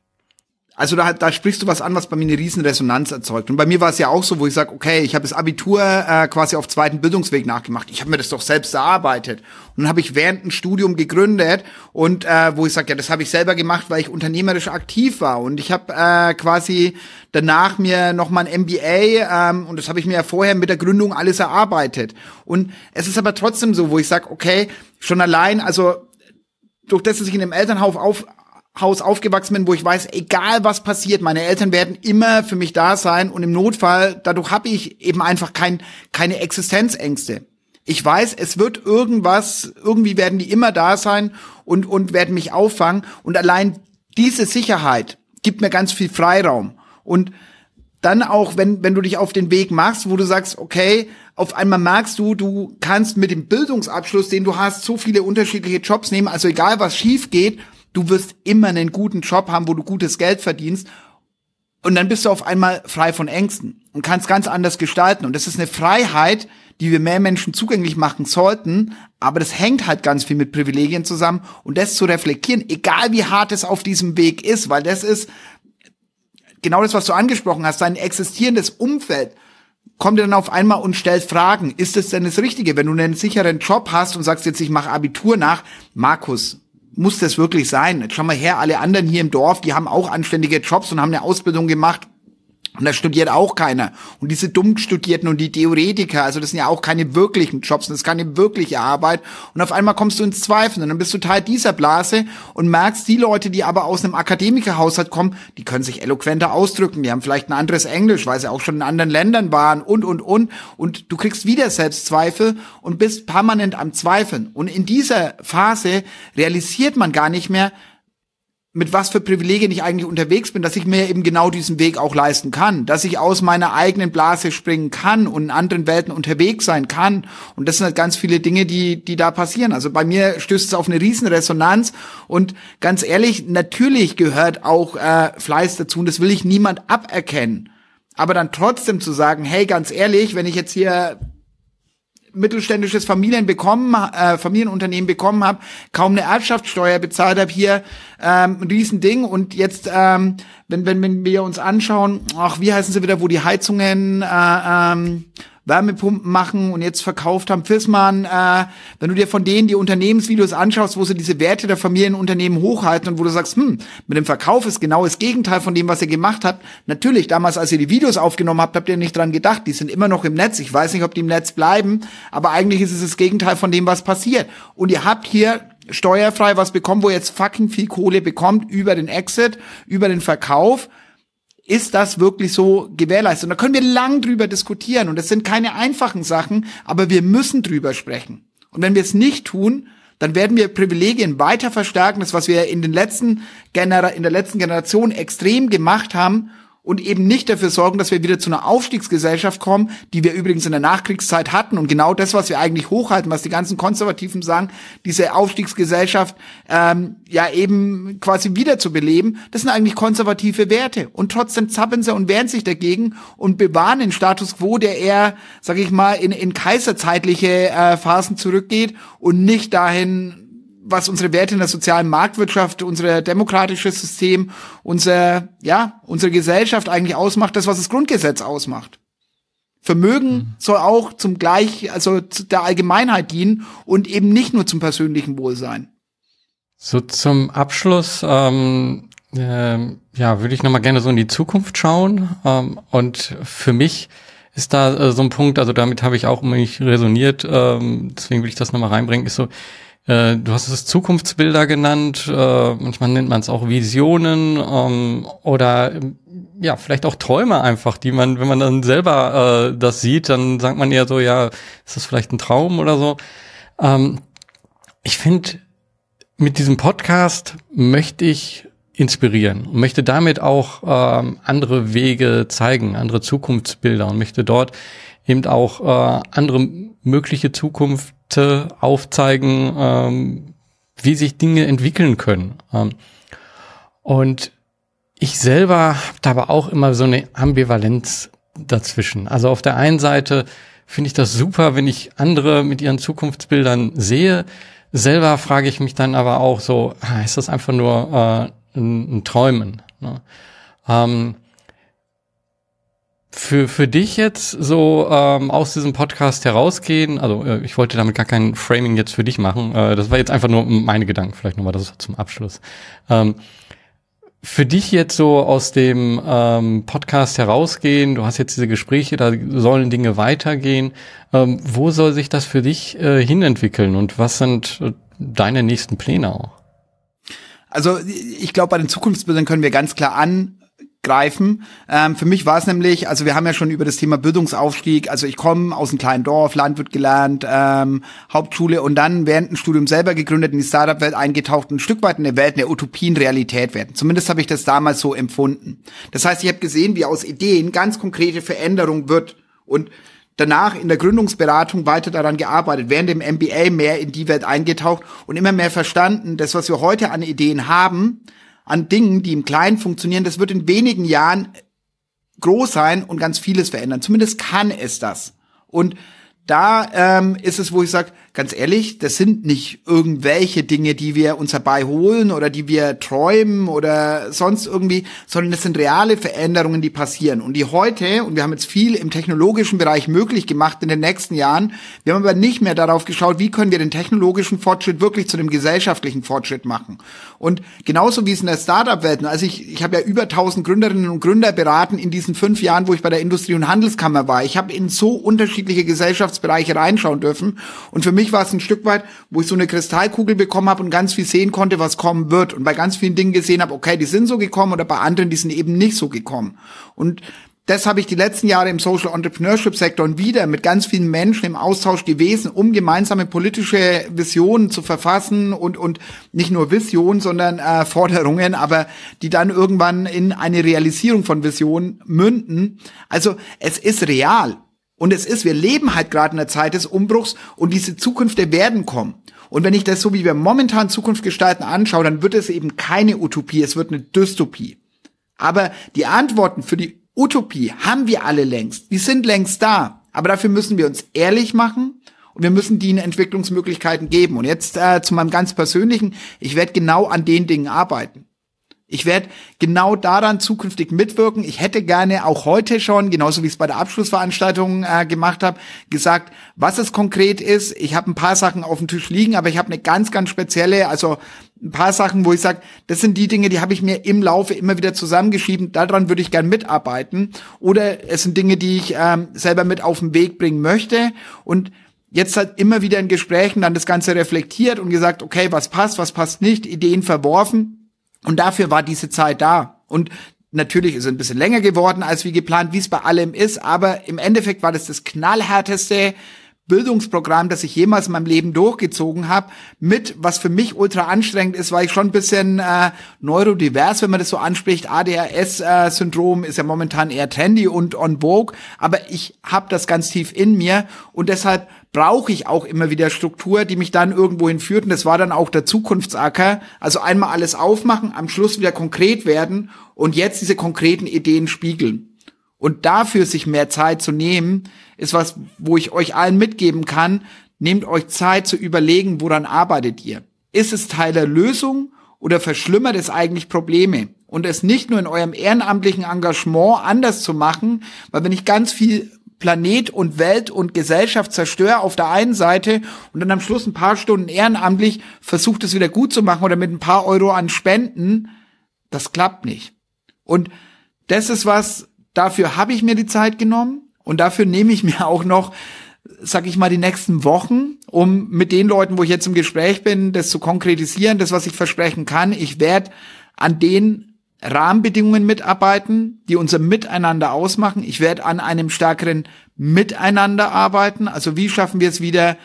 also da, da sprichst du was an, was bei mir eine riesen Resonanz erzeugt. Und bei mir war es ja auch so, wo ich sage, okay, ich habe das Abitur äh, quasi auf zweiten Bildungsweg nachgemacht. Ich habe mir das doch selbst erarbeitet. Und dann habe ich während dem Studium gegründet und äh, wo ich sage, ja, das habe ich selber gemacht, weil ich unternehmerisch aktiv war. Und ich habe äh, quasi danach mir noch mal ein MBA ähm, und das habe ich mir ja vorher mit der Gründung alles erarbeitet. Und es ist aber trotzdem so, wo ich sage, okay, schon allein, also durch das, dass ich in einem Elternhaus auf, Haus aufgewachsen bin, wo ich weiß, egal was passiert, meine Eltern werden immer für mich da sein und im Notfall, dadurch habe ich eben einfach kein, keine Existenzängste. Ich weiß, es wird irgendwas, irgendwie werden die immer da sein und, und werden mich auffangen und allein diese Sicherheit gibt mir ganz viel Freiraum und dann auch, wenn, wenn du dich auf den Weg machst, wo du sagst, okay, auf einmal merkst du, du kannst mit dem Bildungsabschluss, den du hast, so viele unterschiedliche Jobs nehmen, also egal was schief geht, du wirst immer einen guten Job haben, wo du gutes Geld verdienst. Und dann bist du auf einmal frei von Ängsten und kannst ganz anders gestalten. Und das ist eine Freiheit, die wir mehr Menschen zugänglich machen sollten. Aber das hängt halt ganz viel mit Privilegien zusammen. Und das zu reflektieren, egal wie hart es auf diesem Weg ist, weil das ist genau das, was du angesprochen hast, dein existierendes Umfeld kommt dann auf einmal und stellt Fragen. Ist es denn das Richtige? Wenn du einen sicheren Job hast und sagst jetzt, ich mache Abitur nach, Markus, muss das wirklich sein? Schau mal her, alle anderen hier im Dorf, die haben auch anständige Jobs und haben eine Ausbildung gemacht. Und da studiert auch keiner. Und diese Dummstudierten und die Theoretiker, also das sind ja auch keine wirklichen Jobs, das ist keine wirkliche Arbeit. Und auf einmal kommst du ins Zweifeln und dann bist du Teil dieser Blase und merkst, die Leute, die aber aus einem Akademikerhaushalt kommen, die können sich eloquenter ausdrücken, die haben vielleicht ein anderes Englisch, weil sie auch schon in anderen Ländern waren und, und, und. Und du kriegst wieder Selbstzweifel und bist permanent am Zweifeln. Und in dieser Phase realisiert man gar nicht mehr, mit was für Privilegien ich eigentlich unterwegs bin, dass ich mir eben genau diesen Weg auch leisten kann, dass ich aus meiner eigenen Blase springen kann und in anderen Welten unterwegs sein kann. Und das sind halt ganz viele Dinge, die, die da passieren. Also bei mir stößt es auf eine riesen Resonanz und ganz ehrlich, natürlich gehört auch äh, Fleiß dazu und das will ich niemand aberkennen. Aber dann trotzdem zu sagen, hey, ganz ehrlich, wenn ich jetzt hier mittelständisches Familien bekommen, äh, Familienunternehmen bekommen habe, kaum eine Erbschaftssteuer bezahlt habe, hier ähm, ein Riesending. Und jetzt, ähm, wenn, wenn, wenn wir uns anschauen, ach, wie heißen sie wieder, wo die Heizungen äh, ähm, Wärmepumpen machen und jetzt verkauft haben. Fissmann, äh, wenn du dir von denen die Unternehmensvideos anschaust, wo sie diese Werte der Familienunternehmen hochhalten und wo du sagst, hm, mit dem Verkauf ist genau das Gegenteil von dem, was ihr gemacht habt. Natürlich, damals, als ihr die Videos aufgenommen habt, habt ihr nicht dran gedacht. Die sind immer noch im Netz. Ich weiß nicht, ob die im Netz bleiben, aber eigentlich ist es das Gegenteil von dem, was passiert. Und ihr habt hier steuerfrei was bekommen, wo ihr jetzt fucking viel Kohle bekommt über den Exit, über den Verkauf ist das wirklich so gewährleistet? Und da können wir lang drüber diskutieren und es sind keine einfachen Sachen, aber wir müssen drüber sprechen. Und wenn wir es nicht tun, dann werden wir Privilegien weiter verstärken, das was wir in den letzten Genera in der letzten Generation extrem gemacht haben und eben nicht dafür sorgen, dass wir wieder zu einer Aufstiegsgesellschaft kommen, die wir übrigens in der Nachkriegszeit hatten. Und genau das, was wir eigentlich hochhalten, was die ganzen Konservativen sagen, diese Aufstiegsgesellschaft ähm, ja eben quasi wieder zu beleben, das sind eigentlich konservative Werte. Und trotzdem zappeln sie und wehren sich dagegen und bewahren den Status quo, der eher, sag ich mal, in, in kaiserzeitliche äh, Phasen zurückgeht und nicht dahin, was unsere Werte in der sozialen Marktwirtschaft, unser demokratisches System, unser, ja, unsere Gesellschaft eigentlich ausmacht, das, was das Grundgesetz ausmacht. Vermögen mhm. soll auch zum Gleich, also der Allgemeinheit dienen und eben nicht nur zum persönlichen Wohlsein. So zum Abschluss, ähm, äh, ja, würde ich nochmal gerne so in die Zukunft schauen. Ähm, und für mich ist da äh, so ein Punkt, also damit habe ich auch mich resoniert, ähm, deswegen will ich das nochmal reinbringen, ist so, äh, du hast es Zukunftsbilder genannt, äh, manchmal nennt man es auch Visionen ähm, oder ja, vielleicht auch Träume einfach, die man, wenn man dann selber äh, das sieht, dann sagt man ja so, ja, ist das vielleicht ein Traum oder so. Ähm, ich finde, mit diesem Podcast möchte ich inspirieren und möchte damit auch ähm, andere Wege zeigen, andere Zukunftsbilder und möchte dort eben auch äh, andere mögliche Zukunfte aufzeigen, ähm, wie sich Dinge entwickeln können. Ähm, und ich selber habe da aber auch immer so eine Ambivalenz dazwischen. Also auf der einen Seite finde ich das super, wenn ich andere mit ihren Zukunftsbildern sehe. Selber frage ich mich dann aber auch so, ah, ist das einfach nur äh, ein, ein Träumen? Ne? Ähm, für, für dich jetzt so ähm, aus diesem Podcast herausgehen, also äh, ich wollte damit gar kein Framing jetzt für dich machen, äh, das war jetzt einfach nur meine Gedanken, vielleicht nochmal das zum Abschluss. Ähm, für dich jetzt so aus dem ähm, Podcast herausgehen, du hast jetzt diese Gespräche, da sollen Dinge weitergehen. Ähm, wo soll sich das für dich äh, hinentwickeln und was sind äh, deine nächsten Pläne auch? Also ich glaube, bei den Zukunftsbildern können wir ganz klar an greifen. Ähm, für mich war es nämlich, also wir haben ja schon über das Thema Bildungsaufstieg, also ich komme aus einem kleinen Dorf, Landwirt gelernt, ähm, Hauptschule und dann während dem Studium selber gegründet, in die Startup-Welt eingetaucht, ein Stück weit in der Welt, in der Utopien Realität werden. Zumindest habe ich das damals so empfunden. Das heißt, ich habe gesehen, wie aus Ideen ganz konkrete Veränderung wird und danach in der Gründungsberatung weiter daran gearbeitet, während dem MBA mehr in die Welt eingetaucht und immer mehr verstanden, das, was wir heute an Ideen haben, an Dingen, die im Kleinen funktionieren, das wird in wenigen Jahren groß sein und ganz vieles verändern. Zumindest kann es das. Und da ähm, ist es, wo ich sage, ganz ehrlich, das sind nicht irgendwelche Dinge, die wir uns herbeiholen oder die wir träumen oder sonst irgendwie, sondern das sind reale Veränderungen, die passieren und die heute, und wir haben jetzt viel im technologischen Bereich möglich gemacht in den nächsten Jahren, wir haben aber nicht mehr darauf geschaut, wie können wir den technologischen Fortschritt wirklich zu dem gesellschaftlichen Fortschritt machen. Und genauso wie es in der Startup-Welt, also ich, ich habe ja über 1000 Gründerinnen und Gründer beraten in diesen fünf Jahren, wo ich bei der Industrie- und Handelskammer war. Ich habe in so unterschiedliche Gesellschaftsbereiche reinschauen dürfen und für mich mich war es ein Stück weit, wo ich so eine Kristallkugel bekommen habe und ganz viel sehen konnte, was kommen wird. Und bei ganz vielen Dingen gesehen habe, okay, die sind so gekommen oder bei anderen, die sind eben nicht so gekommen. Und das habe ich die letzten Jahre im Social Entrepreneurship Sektor und wieder mit ganz vielen Menschen im Austausch gewesen, um gemeinsame politische Visionen zu verfassen und und nicht nur Visionen, sondern äh, Forderungen, aber die dann irgendwann in eine Realisierung von Visionen münden. Also es ist real. Und es ist, wir leben halt gerade in der Zeit des Umbruchs und diese Zukünfte werden kommen. Und wenn ich das so, wie wir momentan Zukunft gestalten, anschaue, dann wird es eben keine Utopie, es wird eine Dystopie. Aber die Antworten für die Utopie haben wir alle längst. Die sind längst da. Aber dafür müssen wir uns ehrlich machen und wir müssen die Entwicklungsmöglichkeiten geben. Und jetzt äh, zu meinem ganz persönlichen, ich werde genau an den Dingen arbeiten. Ich werde genau daran zukünftig mitwirken. Ich hätte gerne auch heute schon, genauso wie ich es bei der Abschlussveranstaltung äh, gemacht habe, gesagt, was es konkret ist. Ich habe ein paar Sachen auf dem Tisch liegen, aber ich habe eine ganz, ganz spezielle, also ein paar Sachen, wo ich sage, das sind die Dinge, die habe ich mir im Laufe immer wieder zusammengeschrieben. Daran würde ich gern mitarbeiten. Oder es sind Dinge, die ich ähm, selber mit auf den Weg bringen möchte. Und jetzt halt immer wieder in Gesprächen dann das Ganze reflektiert und gesagt, okay, was passt, was passt nicht, Ideen verworfen und dafür war diese Zeit da. Und natürlich ist es ein bisschen länger geworden als wie geplant, wie es bei allem ist, aber im Endeffekt war das das knallhärteste Bildungsprogramm, das ich jemals in meinem Leben durchgezogen habe, mit, was für mich ultra anstrengend ist, weil ich schon ein bisschen äh, neurodivers, wenn man das so anspricht, ADHS-Syndrom äh, ist ja momentan eher trendy und on vogue, aber ich habe das ganz tief in mir. Und deshalb brauche ich auch immer wieder Struktur, die mich dann irgendwo hinführt. Und das war dann auch der Zukunftsacker. Also einmal alles aufmachen, am Schluss wieder konkret werden und jetzt diese konkreten Ideen spiegeln. Und dafür sich mehr Zeit zu nehmen, ist was, wo ich euch allen mitgeben kann. Nehmt euch Zeit zu überlegen, woran arbeitet ihr? Ist es Teil der Lösung oder verschlimmert es eigentlich Probleme? Und es nicht nur in eurem ehrenamtlichen Engagement anders zu machen, weil wenn ich ganz viel Planet und Welt und Gesellschaft zerstöre auf der einen Seite und dann am Schluss ein paar Stunden ehrenamtlich versucht es wieder gut zu machen oder mit ein paar Euro an Spenden, das klappt nicht. Und das ist was, dafür habe ich mir die Zeit genommen und dafür nehme ich mir auch noch, sag ich mal, die nächsten Wochen, um mit den Leuten, wo ich jetzt im Gespräch bin, das zu konkretisieren, das, was ich versprechen kann. Ich werde an den Rahmenbedingungen mitarbeiten, die unser Miteinander ausmachen. Ich werde an einem stärkeren Miteinander arbeiten. Also wie schaffen wir es wieder,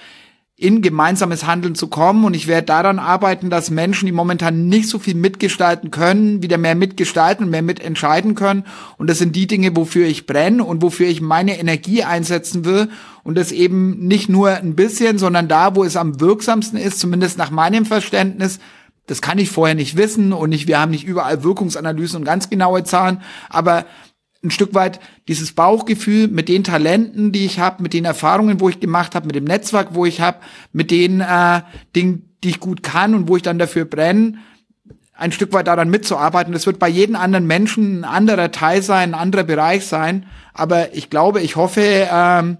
in gemeinsames Handeln zu kommen. Und ich werde daran arbeiten, dass Menschen, die momentan nicht so viel mitgestalten können, wieder mehr mitgestalten mehr mitentscheiden können. Und das sind die Dinge, wofür ich brenne und wofür ich meine Energie einsetzen will. Und das eben nicht nur ein bisschen, sondern da, wo es am wirksamsten ist, zumindest nach meinem Verständnis, das kann ich vorher nicht wissen und nicht, wir haben nicht überall Wirkungsanalysen und ganz genaue Zahlen, aber ein Stück weit dieses Bauchgefühl mit den Talenten, die ich habe, mit den Erfahrungen, wo ich gemacht habe, mit dem Netzwerk, wo ich habe, mit den äh, Dingen, die ich gut kann und wo ich dann dafür brenne, ein Stück weit daran mitzuarbeiten. Das wird bei jedem anderen Menschen ein anderer Teil sein, ein anderer Bereich sein. Aber ich glaube, ich hoffe, ähm,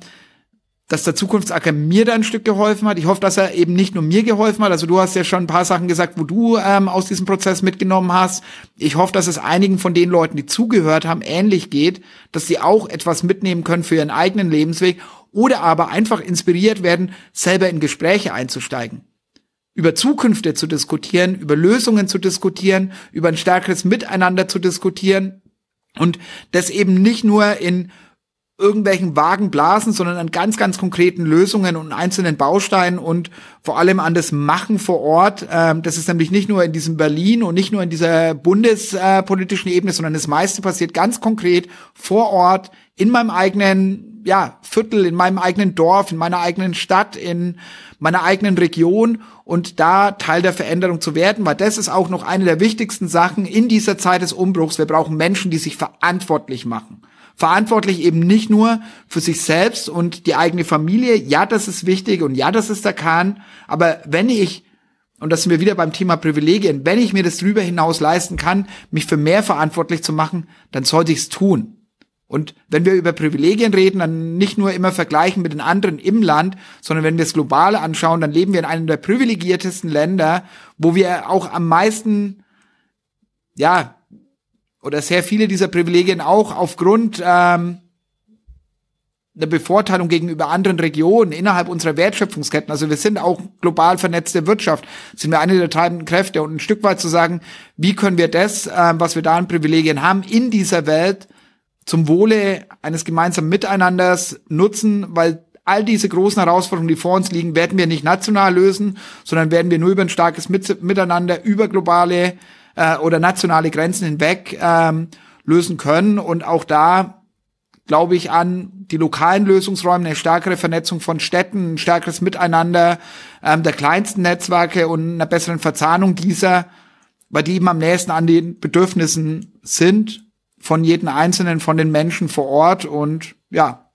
dass der Zukunftsacker mir da ein Stück geholfen hat. Ich hoffe, dass er eben nicht nur mir geholfen hat. Also du hast ja schon ein paar Sachen gesagt, wo du ähm, aus diesem Prozess mitgenommen hast. Ich hoffe, dass es einigen von den Leuten, die zugehört haben, ähnlich geht, dass sie auch etwas mitnehmen können für ihren eigenen Lebensweg oder aber einfach inspiriert werden, selber in Gespräche einzusteigen. Über Zukünfte zu diskutieren, über Lösungen zu diskutieren, über ein stärkeres Miteinander zu diskutieren und das eben nicht nur in irgendwelchen vagen Blasen, sondern an ganz, ganz konkreten Lösungen und einzelnen Bausteinen und vor allem an das Machen vor Ort. Ähm, das ist nämlich nicht nur in diesem Berlin und nicht nur in dieser bundespolitischen Ebene, sondern das meiste passiert ganz konkret vor Ort in meinem eigenen ja, Viertel, in meinem eigenen Dorf, in meiner eigenen Stadt, in meiner eigenen Region und da Teil der Veränderung zu werden, weil das ist auch noch eine der wichtigsten Sachen in dieser Zeit des Umbruchs. Wir brauchen Menschen, die sich verantwortlich machen verantwortlich eben nicht nur für sich selbst und die eigene Familie. Ja, das ist wichtig und ja, das ist der Kahn. Aber wenn ich, und das sind wir wieder beim Thema Privilegien, wenn ich mir das drüber hinaus leisten kann, mich für mehr verantwortlich zu machen, dann sollte ich es tun. Und wenn wir über Privilegien reden, dann nicht nur immer vergleichen mit den anderen im Land, sondern wenn wir es global anschauen, dann leben wir in einem der privilegiertesten Länder, wo wir auch am meisten, ja, oder sehr viele dieser Privilegien auch aufgrund ähm, der Bevorteilung gegenüber anderen Regionen innerhalb unserer Wertschöpfungsketten. Also wir sind auch global vernetzte Wirtschaft, sind wir eine der treibenden Kräfte und ein Stück weit zu sagen, wie können wir das, äh, was wir da an Privilegien haben, in dieser Welt zum Wohle eines gemeinsamen Miteinanders nutzen, weil all diese großen Herausforderungen, die vor uns liegen, werden wir nicht national lösen, sondern werden wir nur über ein starkes Miteinander, über globale äh, oder nationale Grenzen hinweg ähm, lösen können. Und auch da glaube ich an die lokalen Lösungsräume, eine stärkere Vernetzung von Städten, ein stärkeres Miteinander ähm, der kleinsten Netzwerke und einer besseren Verzahnung dieser, weil die eben am nächsten an den Bedürfnissen sind von jedem Einzelnen, von den Menschen vor Ort. Und ja,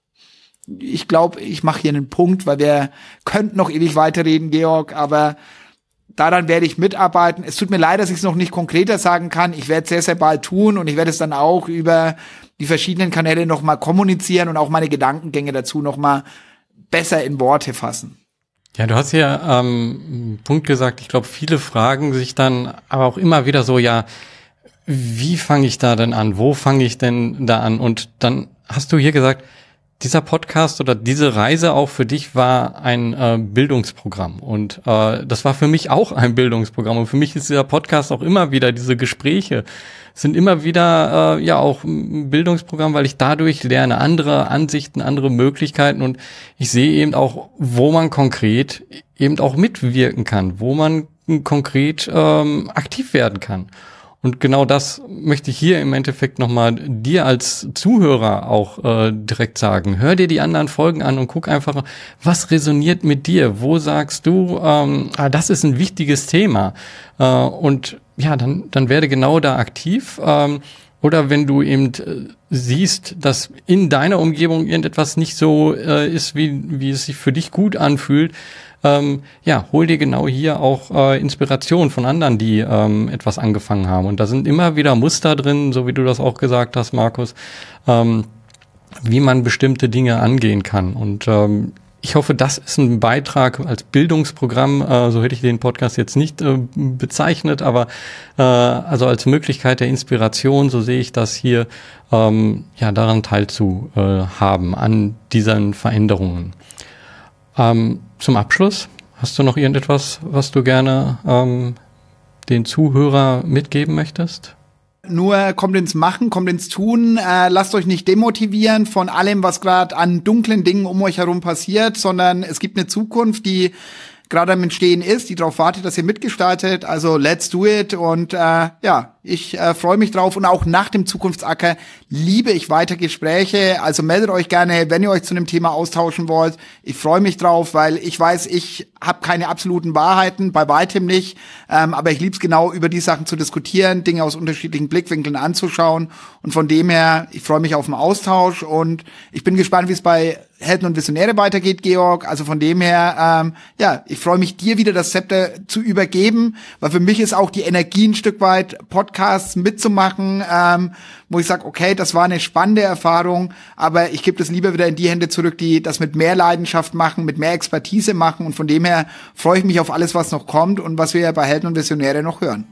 ich glaube, ich mache hier einen Punkt, weil wir könnten noch ewig weiterreden, Georg, aber daran werde ich mitarbeiten. Es tut mir leid, dass ich es noch nicht konkreter sagen kann. Ich werde es sehr, sehr bald tun und ich werde es dann auch über die verschiedenen Kanäle nochmal kommunizieren und auch meine Gedankengänge dazu nochmal besser in Worte fassen. Ja, du hast ja ähm, einen Punkt gesagt, ich glaube, viele fragen sich dann aber auch immer wieder so, ja, wie fange ich da denn an? Wo fange ich denn da an? Und dann hast du hier gesagt, dieser Podcast oder diese Reise auch für dich war ein äh, Bildungsprogramm. Und äh, das war für mich auch ein Bildungsprogramm. Und für mich ist dieser Podcast auch immer wieder diese Gespräche sind immer wieder äh, ja auch ein Bildungsprogramm, weil ich dadurch lerne andere Ansichten, andere Möglichkeiten. Und ich sehe eben auch, wo man konkret eben auch mitwirken kann, wo man konkret ähm, aktiv werden kann. Und genau das möchte ich hier im Endeffekt nochmal dir als Zuhörer auch äh, direkt sagen. Hör dir die anderen Folgen an und guck einfach, was resoniert mit dir? Wo sagst du, ähm, ah, das ist ein wichtiges Thema? Äh, und ja, dann, dann werde genau da aktiv. Ähm, oder wenn du eben äh, siehst, dass in deiner Umgebung irgendetwas nicht so äh, ist, wie, wie es sich für dich gut anfühlt, ähm, ja, hol dir genau hier auch äh, Inspiration von anderen, die ähm, etwas angefangen haben. Und da sind immer wieder Muster drin, so wie du das auch gesagt hast, Markus, ähm, wie man bestimmte Dinge angehen kann. Und ähm, ich hoffe, das ist ein Beitrag als Bildungsprogramm, äh, so hätte ich den Podcast jetzt nicht äh, bezeichnet, aber äh, also als Möglichkeit der Inspiration, so sehe ich das hier, ähm, ja, daran teilzuhaben, an diesen Veränderungen. Ähm, zum Abschluss, hast du noch irgendetwas, was du gerne ähm, den Zuhörer mitgeben möchtest? Nur kommt ins Machen, kommt ins Tun. Äh, lasst euch nicht demotivieren von allem, was gerade an dunklen Dingen um euch herum passiert, sondern es gibt eine Zukunft, die gerade am Entstehen ist, die darauf wartet, dass ihr mitgestaltet. Also let's do it. Und äh, ja, ich äh, freue mich drauf. Und auch nach dem Zukunftsacker liebe ich weiter Gespräche. Also meldet euch gerne, wenn ihr euch zu einem Thema austauschen wollt. Ich freue mich drauf, weil ich weiß, ich habe keine absoluten Wahrheiten, bei weitem nicht. Ähm, aber ich liebe es genau, über die Sachen zu diskutieren, Dinge aus unterschiedlichen Blickwinkeln anzuschauen. Und von dem her, ich freue mich auf den Austausch und ich bin gespannt, wie es bei Helden und Visionäre weitergeht, Georg. Also von dem her, ähm, ja, ich freue mich, dir wieder das Zepter zu übergeben, weil für mich ist auch die Energie ein Stück weit, Podcasts mitzumachen, ähm, wo ich sage, okay, das war eine spannende Erfahrung, aber ich gebe das lieber wieder in die Hände zurück, die das mit mehr Leidenschaft machen, mit mehr Expertise machen. Und von dem her freue ich mich auf alles, was noch kommt und was wir bei Helden und Visionäre noch hören.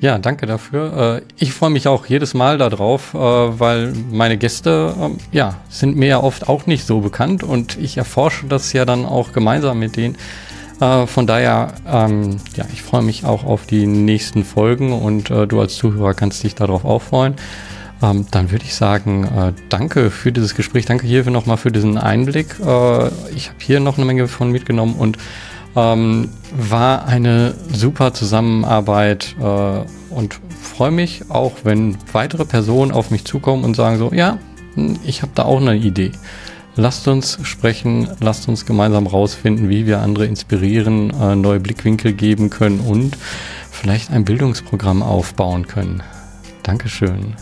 Ja, danke dafür. Äh, ich freue mich auch jedes Mal darauf, äh, weil meine Gäste, ähm, ja, sind mir ja oft auch nicht so bekannt und ich erforsche das ja dann auch gemeinsam mit denen. Äh, von daher, ähm, ja, ich freue mich auch auf die nächsten Folgen und du als Zuhörer kannst dich darauf auch freuen. Ähm, dann würde ich sagen, danke für dieses Gespräch. Danke hierfür nochmal für diesen Einblick. ich habe hier noch eine Menge von mitgenommen und ähm, war eine super Zusammenarbeit äh, und freue mich auch, wenn weitere Personen auf mich zukommen und sagen so, ja, hm, ich habe da auch eine Idee. Lasst uns sprechen, lasst uns gemeinsam rausfinden, wie wir andere inspirieren, äh, neue Blickwinkel geben können und vielleicht ein Bildungsprogramm aufbauen können. Dankeschön.